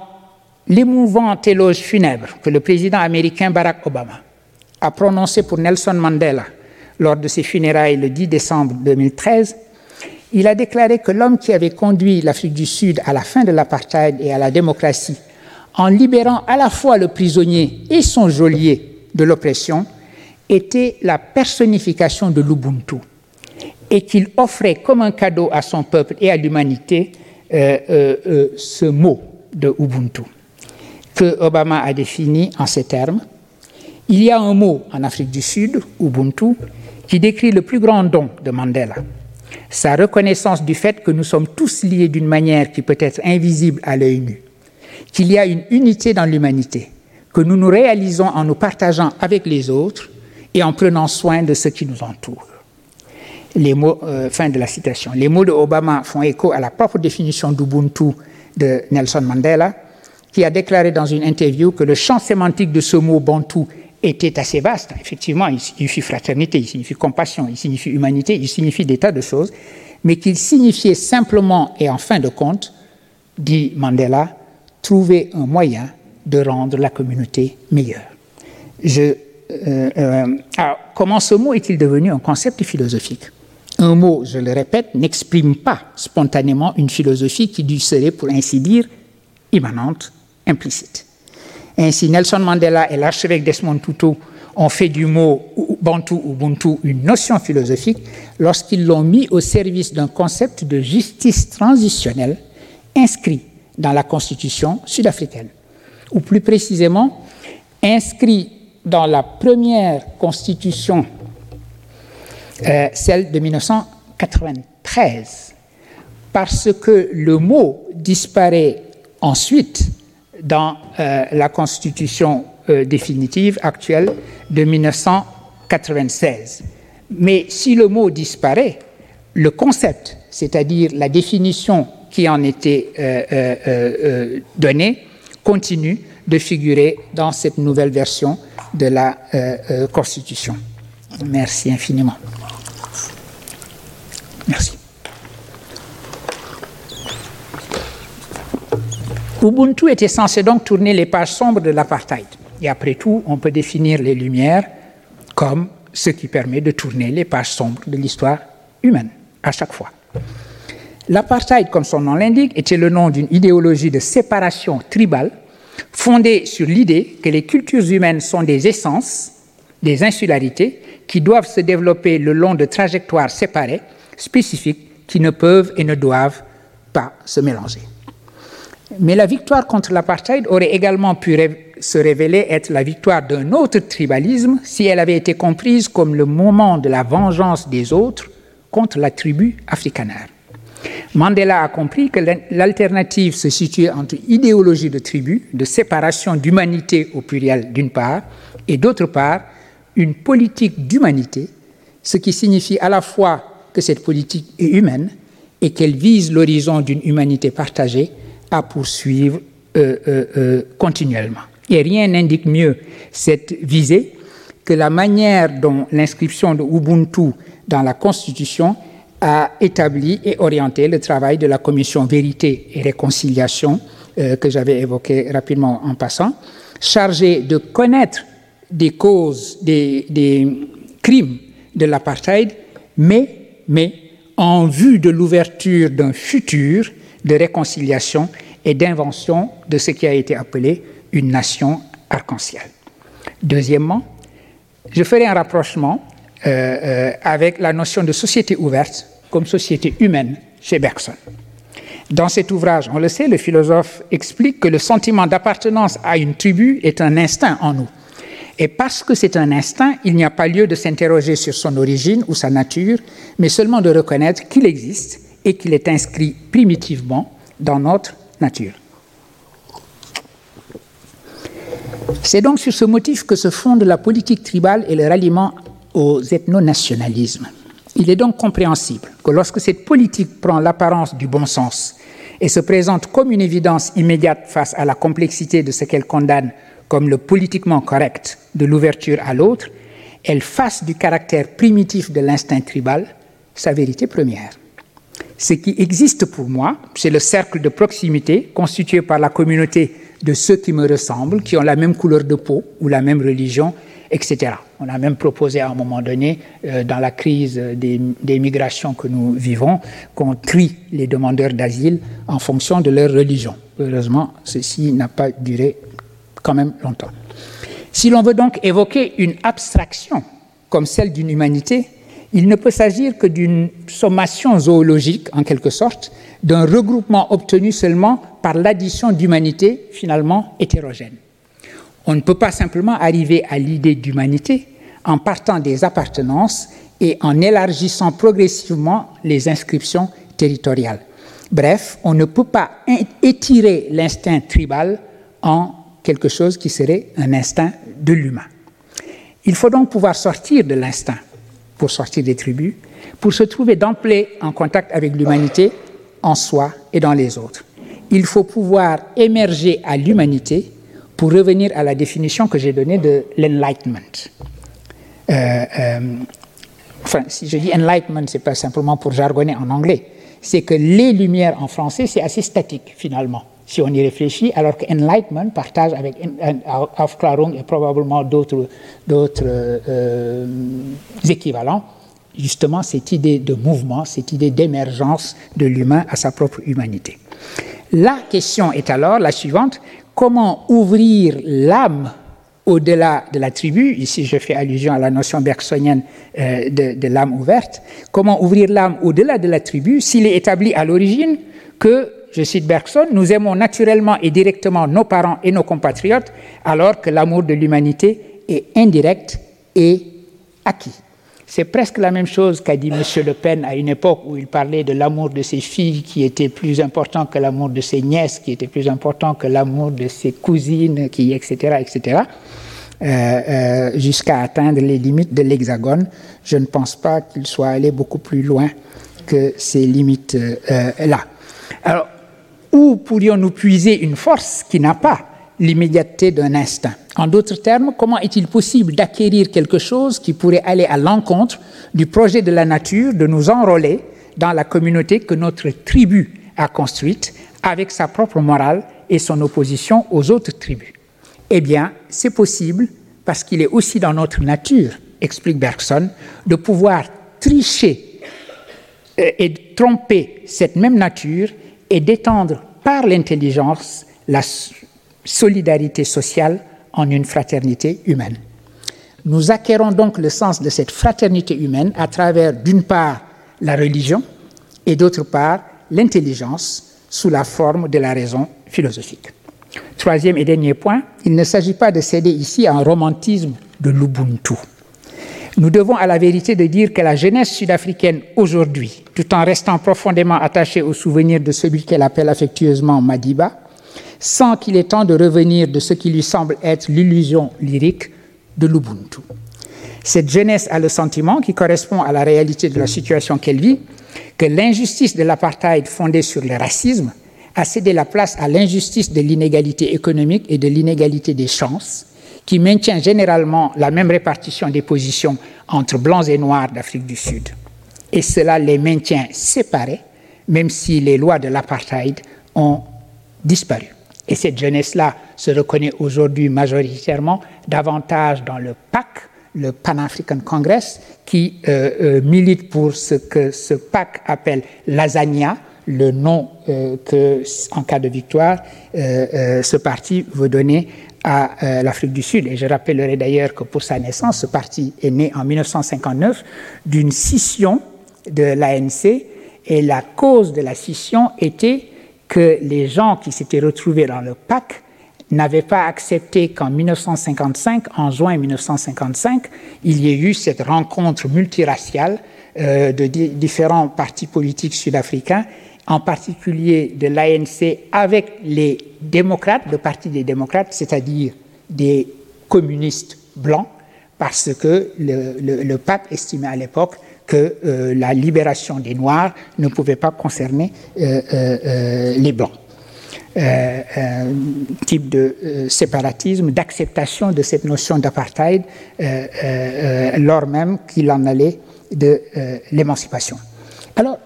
[SPEAKER 3] l'émouvant éloge funèbre que le président américain Barack Obama a prononcé pour Nelson Mandela lors de ses funérailles le 10 décembre 2013, il a déclaré que l'homme qui avait conduit l'Afrique du Sud à la fin de l'apartheid et à la démocratie, en libérant à la fois le prisonnier et son geôlier de l'oppression, était la personnification de l'Ubuntu et qu'il offrait comme un cadeau à son peuple et à l'humanité euh, euh, euh, ce mot de Ubuntu que Obama a défini en ces termes. Il y a un mot en Afrique du Sud, Ubuntu, qui décrit le plus grand don de Mandela, sa reconnaissance du fait que nous sommes tous liés d'une manière qui peut être invisible à l'œil nu, qu'il y a une unité dans l'humanité, que nous nous réalisons en nous partageant avec les autres et en prenant soin de ce qui nous entoure. Les mots, euh, fin de la citation. Les mots de Obama font écho à la propre définition d'Ubuntu de Nelson Mandela, qui a déclaré dans une interview que le champ sémantique de ce mot bantou était assez vaste. Effectivement, il signifie fraternité, il signifie compassion, il signifie humanité, il signifie des tas de choses, mais qu'il signifiait simplement et en fin de compte, dit Mandela, trouver un moyen de rendre la communauté meilleure. Je, alors, comment ce mot est-il devenu un concept philosophique? Un mot, je le répète, n'exprime pas spontanément une philosophie qui lui serait, pour ainsi dire, immanente implicite. Ainsi, Nelson Mandela et l'archevêque Desmond Tutu ont fait du mot Bantu ou Ubuntu une notion philosophique lorsqu'ils l'ont mis au service d'un concept de justice transitionnelle inscrit dans la constitution sud-africaine, ou plus précisément inscrit dans la première constitution, euh, celle de 1993, parce que le mot disparaît ensuite dans euh, la constitution euh, définitive actuelle de 1996. Mais si le mot disparaît, le concept, c'est-à-dire la définition qui en était donnée, continue de figurer dans cette nouvelle version de la Constitution. Merci infiniment. Merci. Ubuntu était censé donc tourner les pages sombres de l'apartheid. Et après tout, on peut définir les Lumières comme ce qui permet de tourner les pages sombres de l'histoire humaine, à chaque fois. L'apartheid, comme son nom l'indique, était le nom d'une idéologie de séparation tribale fondée sur l'idée que les cultures humaines sont des essences, des insularités, qui doivent se développer le long de trajectoires séparées, spécifiques, qui ne peuvent et ne doivent pas se mélanger. Mais la victoire contre l'apartheid aurait également pu se révéler être la victoire d'un autre tribalisme si elle avait été comprise comme le moment de la vengeance des autres contre la tribu africanaire. Mandela a compris que l'alternative se situait entre idéologie de tribu, de séparation d'humanité au pluriel d'une part, et d'autre part, une politique d'humanité, ce qui signifie à la fois que cette politique est humaine et qu'elle vise l'horizon d'une humanité partagée à poursuivre euh, euh, euh, continuellement. Et rien n'indique mieux cette visée que la manière dont l'inscription de Ubuntu dans la Constitution a établi et orienté le travail de la commission Vérité et Réconciliation que j'avais évoqué rapidement en passant, chargée de connaître des causes des, des crimes de l'apartheid, mais, mais en vue de l'ouverture d'un futur de réconciliation et d'invention de ce qui a été appelé une nation arc-en-ciel. Deuxièmement, je ferai un rapprochement euh, euh, avec la notion de société ouverte comme société humaine chez Bergson. Dans cet ouvrage, on le sait, le philosophe explique que le sentiment d'appartenance à une tribu est un instinct en nous. Et parce que c'est un instinct, il n'y a pas lieu de s'interroger sur son origine ou sa nature, mais seulement de reconnaître qu'il existe et qu'il est inscrit primitivement dans notre nature. C'est donc sur ce motif que se fonde la politique tribale et le ralliement aux ethno-nationalismes. Il est donc compréhensible que lorsque cette politique prend l'apparence du bon sens et se présente comme une évidence immédiate face à la complexité de ce qu'elle condamne comme le politiquement correct de l'ouverture à l'autre, elle fasse du caractère primitif de l'instinct tribal sa vérité première. Ce qui existe pour moi, c'est le cercle de proximité constitué par la communauté de ceux qui me ressemblent, qui ont la même couleur de peau ou la même religion, etc. On a même proposé à un moment donné, euh, dans la crise des, migrations que nous vivons, qu'on trie les demandeurs d'asile en fonction de leur religion. Heureusement, ceci n'a pas duré quand même longtemps. Si l'on veut donc évoquer une abstraction comme celle d'une humanité, il ne peut s'agir que d'une sommation zoologique, en quelque sorte, d'un regroupement obtenu seulement par l'addition d'humanités finalement hétérogènes. On ne peut pas simplement arriver à l'idée d'humanité en partant des appartenances et en élargissant progressivement les inscriptions territoriales. Bref, on ne peut pas étirer l'instinct tribal en quelque chose qui serait un instinct de l'humain. Il faut donc pouvoir sortir de l'instinct pour sortir des tribus, pour se trouver d'emblée en contact avec l'humanité en soi et dans les autres. Il faut pouvoir émerger à l'humanité pour revenir à la définition que j'ai donnée de l'enlightenment. Euh, euh, enfin, si je dis enlightenment, c'est pas simplement pour jargonner en anglais, c'est que les lumières en français, c'est assez statique finalement si on y réfléchit, alors que Enlightenment partage avec Aufklärung et probablement d'autres euh, équivalents, justement cette idée de mouvement, cette idée d'émergence de l'humain à sa propre humanité. La question est alors la suivante, comment ouvrir l'âme au-delà de la tribu, ici je fais allusion à la notion bergsonienne euh, de, de l'âme ouverte, comment ouvrir l'âme au-delà de la tribu s'il est établi à l'origine que je cite Bergson, nous aimons naturellement et directement nos parents et nos compatriotes, alors que l'amour de l'humanité est indirect et acquis. C'est presque la même chose qu'a dit M. Le Pen à une époque où il parlait de l'amour de ses filles qui était plus important que l'amour de ses nièces, qui était plus important que l'amour de ses cousines, qui, etc., etc., euh, euh, jusqu'à atteindre les limites de l'hexagone. Je ne pense pas qu'il soit allé beaucoup plus loin que ces limites-là. Euh, Alors, où pourrions-nous puiser une force qui n'a pas l'immédiateté d'un instinct. En d'autres termes, comment est-il possible d'acquérir quelque chose qui pourrait aller à l'encontre du projet de la nature de nous enrôler dans la communauté que notre tribu a construite avec sa propre morale et son opposition aux autres tribus? Eh bien, c'est possible parce qu'il est aussi dans notre nature, explique Bergson, de pouvoir tricher euh, et tromper cette même nature et d'étendre par l'intelligence la solidarité sociale en une fraternité humaine. Nous acquérons donc le sens de cette fraternité humaine à travers, d'une part, la religion et d'autre part, l'intelligence sous la forme de la raison philosophique. Troisième et dernier point, il ne s'agit pas de céder ici à un romantisme de l'Ubuntu. Nous devons à la vérité de dire que la jeunesse sud-africaine aujourd'hui, tout en restant profondément attachée au souvenir de celui qu'elle appelle affectueusement Madiba, sent qu'il est temps de revenir de ce qui lui semble être l'illusion lyrique de l'Ubuntu. Cette jeunesse a le sentiment, qui correspond à la réalité de la situation qu'elle vit, que l'injustice de l'apartheid fondée sur le racisme a cédé la place à l'injustice de l'inégalité économique et de l'inégalité des chances, qui maintient généralement la même répartition des positions entre blancs et noirs d'Afrique du Sud. Et cela les maintient séparés, même si les lois de l'apartheid ont disparu. Et cette jeunesse-là se reconnaît aujourd'hui majoritairement davantage dans le PAC, le Pan-African Congress, qui euh, euh, milite pour ce que ce PAC appelle lasagna, le nom euh, que, en cas de victoire, ce parti veut donner à euh, l'Afrique du Sud. Et je rappellerai d'ailleurs que pour sa naissance, ce parti est né en 1959 d'une scission de l'ANC et la cause de la scission était que les gens qui s'étaient retrouvés dans le PAC n'avaient pas accepté qu'en 1955, en juin 1955, il y ait eu cette rencontre multiraciale euh, de différents partis politiques sud-africains en particulier de l'ANC avec les démocrates, le Parti des démocrates, c'est-à-dire des communistes blancs, parce que le, le, pape estimait à l'époque que euh, la libération des Noirs ne pouvait pas concerner euh, euh, les Blancs. type de séparatisme, d'acceptation de cette notion d'apartheid, lors même qu'il en allait de l'émancipation. Alors,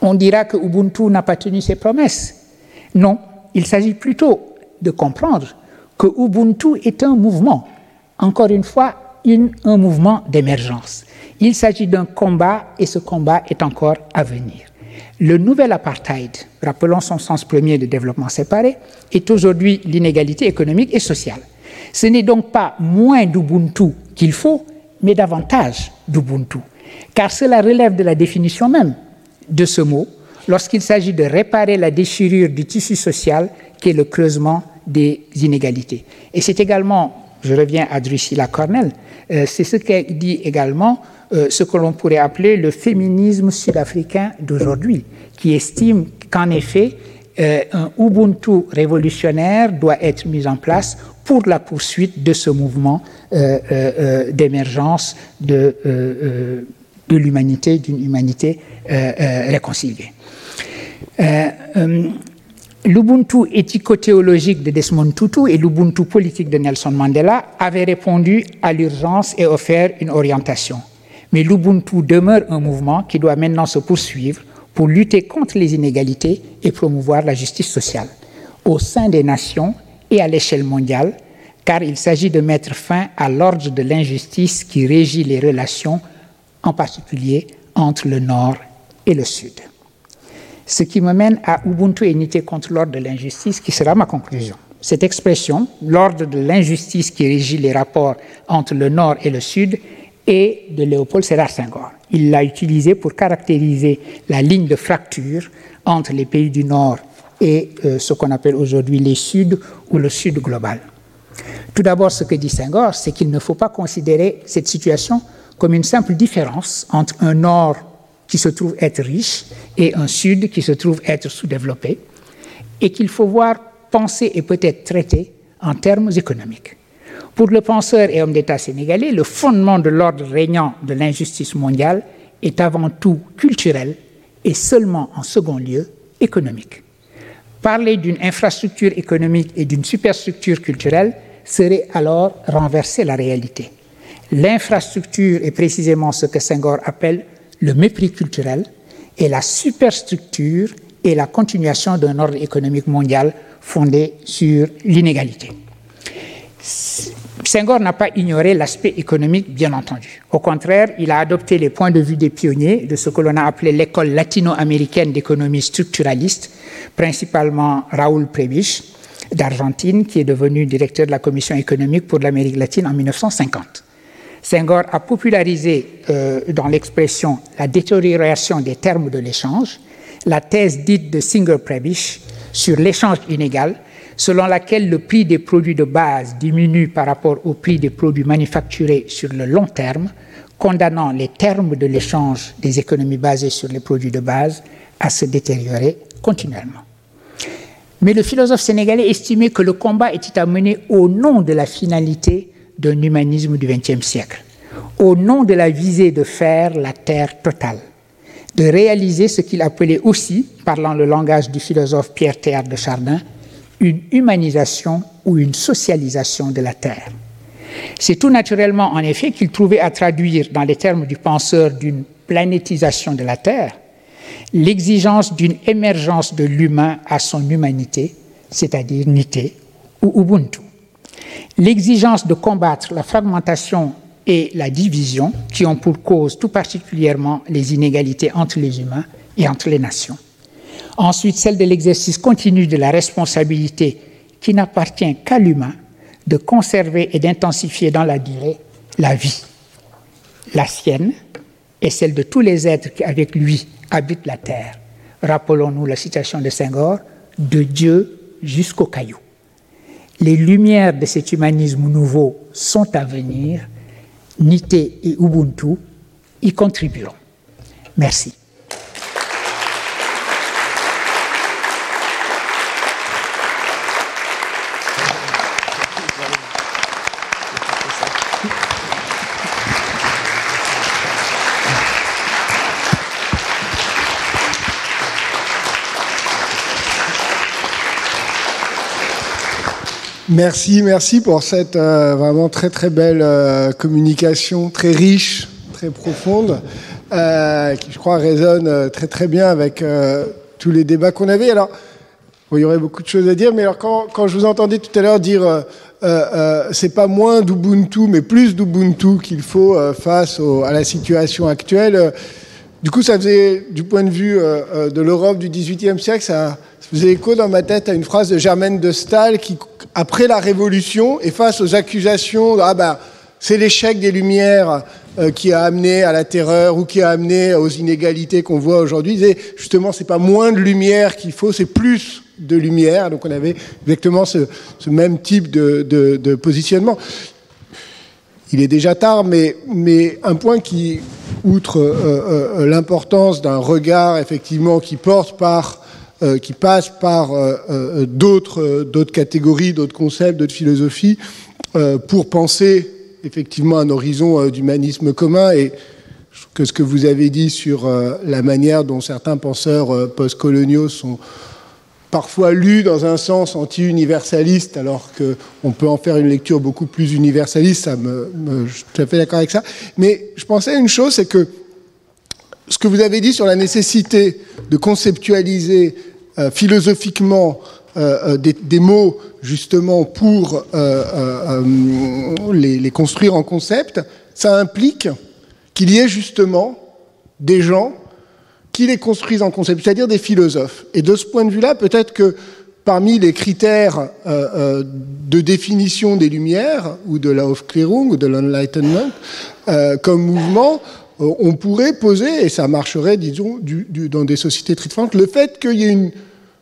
[SPEAKER 3] on dira que Ubuntu n'a pas tenu ses promesses. Non, il s'agit plutôt de comprendre que Ubuntu est un mouvement, encore une fois, un mouvement d'émergence. Il s'agit d'un combat et ce combat est encore à venir. Le nouvel apartheid, rappelons son sens premier de développement séparé, est aujourd'hui l'inégalité économique et sociale. Ce n'est donc pas moins d'Ubuntu qu'il faut, mais davantage d'Ubuntu, car cela relève de la définition même de ce mot lorsqu'il s'agit de réparer la déchirure du tissu social qui est le creusement des inégalités. Et c'est également, je reviens à Drusilla Cornell, euh, c'est ce qu'elle dit également euh, ce que l'on pourrait appeler le féminisme sud-africain d'aujourd'hui, qui estime qu'en effet, euh, un Ubuntu révolutionnaire doit être mis en place pour la poursuite de ce mouvement d'émergence de, de l'humanité, d'une humanité réconciliée. L'Ubuntu éthico-théologique de Desmond Tutu et l'Ubuntu politique de Nelson Mandela avaient répondu à l'urgence et offert une orientation. Mais l'Ubuntu demeure un mouvement qui doit maintenant se poursuivre pour lutter contre les inégalités et promouvoir la justice sociale au sein des nations et à l'échelle mondiale, car il s'agit de mettre fin à l'ordre de l'injustice qui régit les relations, en particulier entre le Nord et le Sud. Ce qui me mène à Ubuntu et unité contre l'ordre de l'injustice, qui sera ma conclusion. Cette expression, l'ordre de l'injustice qui régit les rapports entre le Nord et le Sud, est de Léopold Sédar Senghor. Il l'a utilisée pour caractériser la ligne de fracture entre les pays du Nord et euh, ce qu'on appelle aujourd'hui les Suds ou le Sud global. Tout d'abord, ce que dit Senghor, c'est qu'il ne faut pas considérer cette situation comme une simple différence entre un Nord qui se trouve être riche et un Sud qui se trouve être sous-développé, et qu'il faut voir, penser et peut-être traiter en termes économiques. Pour le penseur et homme d'État sénégalais, le fondement de l'ordre régnant de l'injustice mondiale est avant tout culturel et seulement en second lieu économique. Parler d'une infrastructure économique et d'une superstructure culturelle serait alors renverser la réalité. L'infrastructure est précisément ce que Senghor appelle le mépris culturel et la superstructure et la continuation d'un ordre économique mondial fondé sur l'inégalité. Senghor n'a pas ignoré l'aspect économique, bien entendu. Au contraire, il a adopté les points de vue des pionniers de ce que l'on a appelé l'école latino-américaine d'économie structuraliste, principalement Raúl Prebisch d'Argentine, qui est devenu directeur de la Commission économique pour l'Amérique latine en 1950. Senghor a popularisé euh, dans l'expression la détérioration des termes de l'échange, la thèse dite de Singer-Prebisch sur l'échange inégal, selon laquelle le prix des produits de base diminue par rapport au prix des produits manufacturés sur le long terme, condamnant les termes de l'échange des économies basées sur les produits de base à se détériorer continuellement. Mais le philosophe sénégalais estimait que le combat était à mener au nom de la finalité d'un humanisme du XXe siècle, au nom de la visée de faire la terre totale, de réaliser ce qu'il appelait aussi, parlant le langage du philosophe Pierre Théard de Chardin, une humanisation ou une socialisation de la terre. C'est tout naturellement, en effet, qu'il trouvait à traduire dans les termes du penseur d'une planétisation de la terre l'exigence d'une émergence de l'humain à son humanité, c'est-à-dire nité ou ubuntu l'exigence de combattre la fragmentation et la division qui ont pour cause tout particulièrement les inégalités entre les humains et entre les nations. Ensuite, celle de l'exercice continu de la responsabilité qui n'appartient qu'à l'humain de conserver et d'intensifier dans la durée la vie, la sienne et celle de tous les êtres qui avec lui habitent la terre. Rappelons-nous la citation de Senghor, de Dieu jusqu'au caillou les lumières de cet humanisme nouveau sont à venir. Nité et Ubuntu y contribueront. Merci.
[SPEAKER 2] Merci, merci pour cette euh, vraiment très très belle euh, communication, très riche, très profonde, qui je crois résonne très très bien avec tous les débats qu'on avait. Alors, il y aurait beaucoup de choses à dire, mais alors quand, quand je vous entendais tout à l'heure dire euh, euh, c'est pas moins d'Ubuntu, mais plus d'Ubuntu qu'il faut face à la situation actuelle, du coup, ça faisait, du point de vue de l'Europe du XVIIIe siècle, ça, faisait écho dans ma tête à une phrase de Germaine de Stahl qui, après la Révolution, et face aux accusations, ah ben, c'est l'échec des Lumières euh, qui a amené à la terreur ou qui a amené aux inégalités qu'on voit aujourd'hui, justement, c'est pas moins de lumière qu'il faut, c'est plus de lumière. Donc on avait exactement ce, même type de, positionnement. Il est déjà tard, mais, mais un point qui, outre euh, euh, l'importance d'un regard effectivement qui porte par euh, qui passe par euh, euh, d'autres d'autres catégories, d'autres concepts, d'autres philosophies, pour penser effectivement un horizon d'humanisme commun. Et que ce que vous avez dit sur la manière dont certains penseurs postcoloniaux sont parfois lus dans un sens anti-universaliste, alors qu'on peut en faire une lecture beaucoup plus universaliste, ça me, je suis tout à fait d'accord avec ça. Mais je pensais à une chose, c'est que ce que vous avez dit sur la nécessité de conceptualiser euh, philosophiquement euh, euh, des, mots justement pour les, construire en concept, ça implique qu'il y ait justement des gens qui les construisent en concept, c'est-à-dire des philosophes. Et de ce point de vue-là, peut-être que parmi les critères de définition des Lumières, ou de la Aufklärung, ou de l'Enlightenment, comme mouvement, on pourrait poser, et ça marcherait, disons, dans des sociétés différentes, le fait qu'il y ait une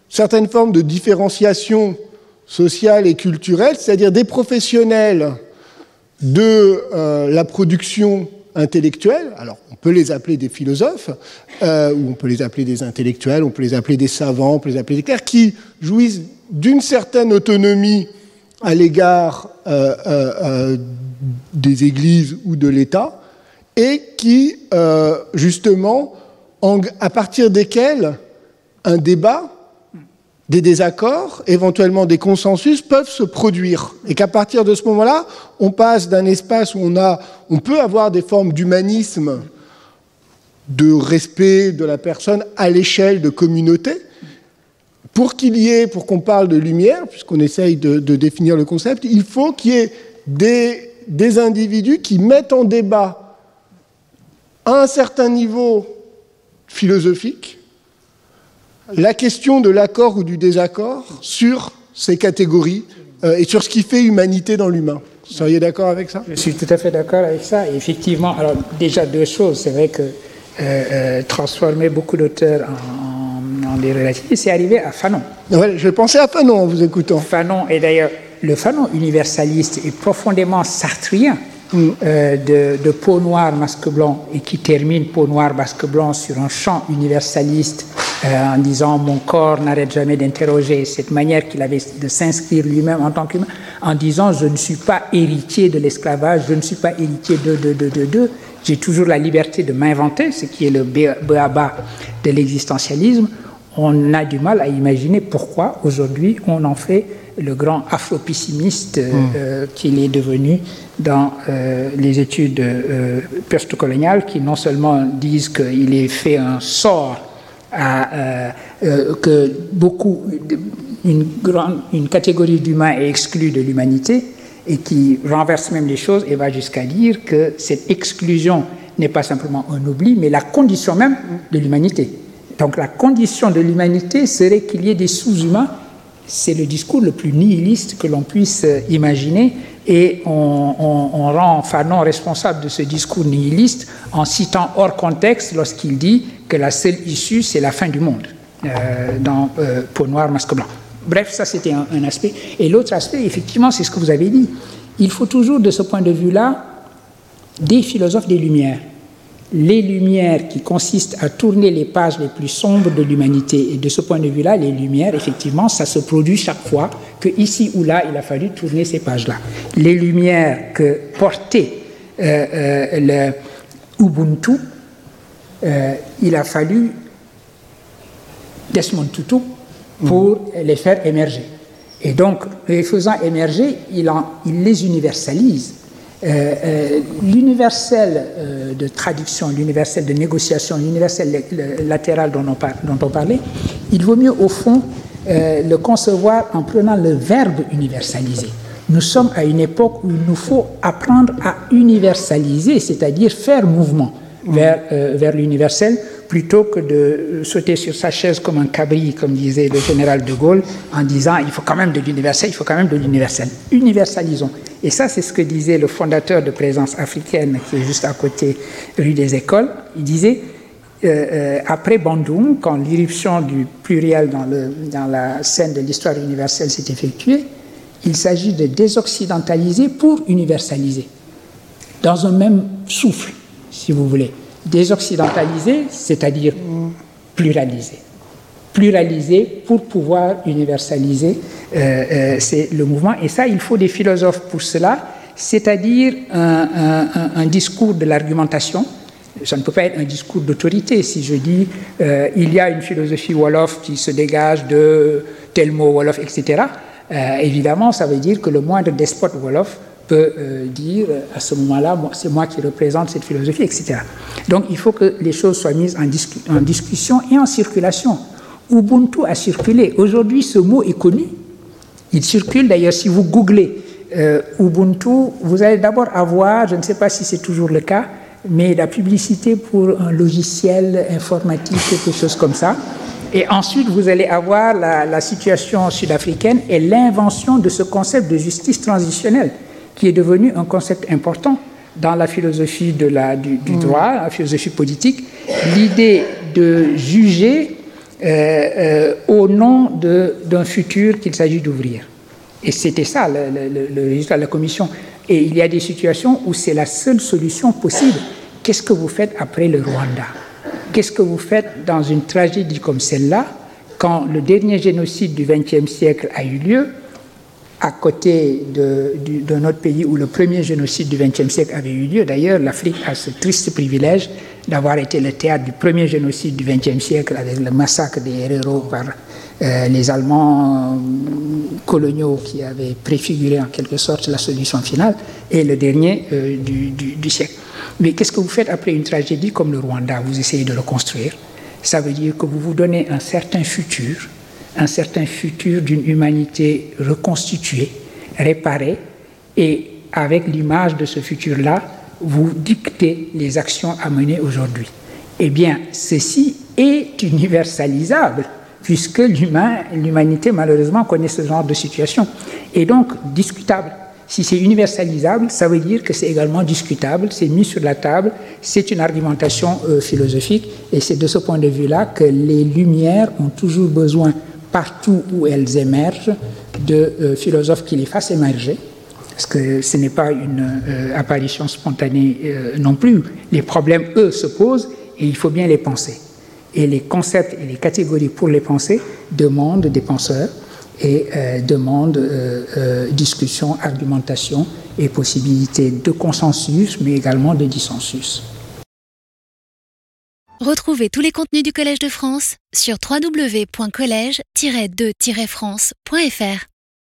[SPEAKER 2] certaines formes de différenciation sociale et culturelle, c'est-à-dire des professionnels de euh, la production intellectuelle, alors on peut les appeler des philosophes, euh, ou on peut les appeler des intellectuels, on peut les appeler des savants, on peut les appeler des clercs, qui jouissent d'une certaine autonomie à l'égard euh, des églises ou de l'État, et qui, justement, à partir desquels un débat des désaccords, éventuellement des consensus, peuvent se produire. Et qu'à partir de ce moment-là, on passe d'un espace où on, a, on peut avoir des formes d'humanisme, de respect de la personne à l'échelle de communauté, pour qu'il y ait, pour qu'on parle de lumière, puisqu'on essaye de, définir le concept, il faut qu'il y ait des, des individus qui mettent en débat à un certain niveau philosophique, la question de l'accord ou du désaccord sur ces catégories euh, et sur ce qui fait humanité dans l'humain. Vous seriez d'accord avec ça?
[SPEAKER 3] Je suis tout à fait d'accord avec ça. effectivement, alors déjà deux choses. C'est vrai que euh, euh, transformer beaucoup d'auteurs en, des relativistes, c'est arrivé à Fanon.
[SPEAKER 2] je pensais à Fanon en vous écoutant.
[SPEAKER 3] Fanon, et d'ailleurs, le Fanon universaliste est profondément sartrien. de, de, peau noire, masque blanc, et qui termine peau noire, masque blanc sur un champ universaliste euh, en disant mon corps n'arrête jamais d'interroger, cette manière qu'il avait de s'inscrire lui-même en tant qu'humain, en disant je ne suis pas héritier de l'esclavage, je ne suis pas héritier de, de, de, de, de. j'ai toujours la liberté de m'inventer, ce qui est le béaba de l'existentialisme. On a du mal à imaginer pourquoi aujourd'hui on en fait le grand afro-pessimiste euh, hmm. euh, qu'il est devenu dans les études post-coloniales qui non seulement disent qu'il est fait un sort à, euh, euh, que beaucoup, une, grande, une catégorie d'humains est exclue de l'humanité et qui renverse même les choses et va jusqu'à dire que cette exclusion n'est pas simplement un oubli, mais la condition même de l'humanité. Donc la condition de l'humanité serait qu'il y ait des sous-humains. C'est le discours le plus nihiliste que l'on puisse imaginer et on, rend Fanon responsable de ce discours nihiliste en citant hors contexte lorsqu'il dit que la seule issue, c'est la fin du monde, euh, dans euh, Peau noire, masque blanc. Bref, ça c'était un, aspect. Et l'autre aspect, effectivement, c'est ce que vous avez dit. Il faut toujours, de ce point de vue-là, des philosophes des Lumières. Les Lumières qui consistent à tourner les pages les plus sombres de l'humanité. Et de ce point de vue-là, les Lumières, effectivement, ça se produit chaque fois que ici ou là, il a fallu tourner ces pages-là. Les Lumières que portait euh, le Ubuntu, euh, il a fallu Desmond Tutu pour les faire émerger. Et donc, les faisant émerger, il, les universalise. L'universel de traduction, l'universel de négociation, l'universel latéral dont on, dont on, parlait, il vaut mieux au fond le concevoir en prenant le verbe universaliser. Nous sommes à une époque où il nous faut apprendre à universaliser, c'est-à-dire faire mouvement vers, vers l'universel plutôt que de sauter sur sa chaise comme un cabri, comme disait le général de Gaulle, en disant il faut quand même de l'universel, il faut quand même de l'universel. Universalisons. Et ça, c'est ce que disait le fondateur de Présence africaine, qui est juste à côté rue des Écoles. Il disait euh, euh, après Bandung, quand l'irruption du pluriel dans, la scène de l'histoire universelle s'est effectuée, il s'agit de désoccidentaliser pour universaliser, dans un même souffle, si vous voulez désoccidentaliser, c'est-à-dire pluraliser. Pluraliser pour pouvoir universaliser, euh, euh, c'est le mouvement. Et ça, il faut des philosophes pour cela, c'est-à-dire un, discours de l'argumentation. Ça ne peut pas être un discours d'autorité. Si je dis euh, il y a une philosophie Wolof qui se dégage de tel mot Wolof, etc., évidemment, ça veut dire que le moindre despote Wolof peut dire à ce moment-là, c'est moi qui représente cette philosophie, etc. Donc il faut que les choses soient mises en discussion et en circulation. Ubuntu a circulé. Aujourd'hui, ce mot est connu. Il circule d'ailleurs si vous googlez euh, Ubuntu, vous allez d'abord avoir, je ne sais pas si c'est toujours le cas, mais la publicité pour un logiciel informatique, quelque chose comme ça. Et ensuite, vous allez avoir la, la situation sud-africaine et l'invention de ce concept de justice transitionnelle qui est devenu un concept important dans la philosophie de la, du, mm. droit, la philosophie politique, l'idée de juger euh, euh, au nom d'un futur qu'il s'agit d'ouvrir. Et c'était ça le, résultat de la commission. Et il y a des situations où c'est la seule solution possible. Qu'est-ce que vous faites après le Rwanda? Qu'est-ce que vous faites dans une tragédie comme celle-là, quand le dernier génocide du XXe siècle a eu lieu à côté d'un autre pays où le premier génocide du XXe siècle avait eu lieu? D'ailleurs, l'Afrique a ce triste privilège d'avoir été le théâtre du premier génocide du XXe siècle avec le massacre des héros par euh, les Allemands euh, coloniaux qui avaient préfiguré en quelque sorte la solution finale, et le dernier euh, du, du siècle. Mais qu'est-ce que vous faites après une tragédie comme le Rwanda? Vous essayez de le construire. Ça veut dire que vous vous donnez un certain futur un certain futur d'une humanité reconstituée, réparée, et avec l'image de ce futur-là, vous dictez les actions à mener aujourd'hui. Eh bien, ceci est universalisable, puisque l'humanité, malheureusement, connaît ce genre de situation, et donc discutable. Si c'est universalisable, ça veut dire que c'est également discutable, c'est mis sur la table, c'est une argumentation euh, philosophique, et c'est de ce point de vue-là que les lumières ont toujours besoin partout où elles émergent, de euh, philosophes qui les fassent émerger, parce que ce n'est pas une euh, apparition spontanée euh, non plus. Les problèmes, eux, se posent et il faut bien les penser. Et les concepts et les catégories pour les penser demandent des penseurs et demandent discussion, argumentation et possibilité de consensus, mais également de dissensus.
[SPEAKER 1] Retrouvez tous les contenus du Collège de France sur www.colège-2-france.fr.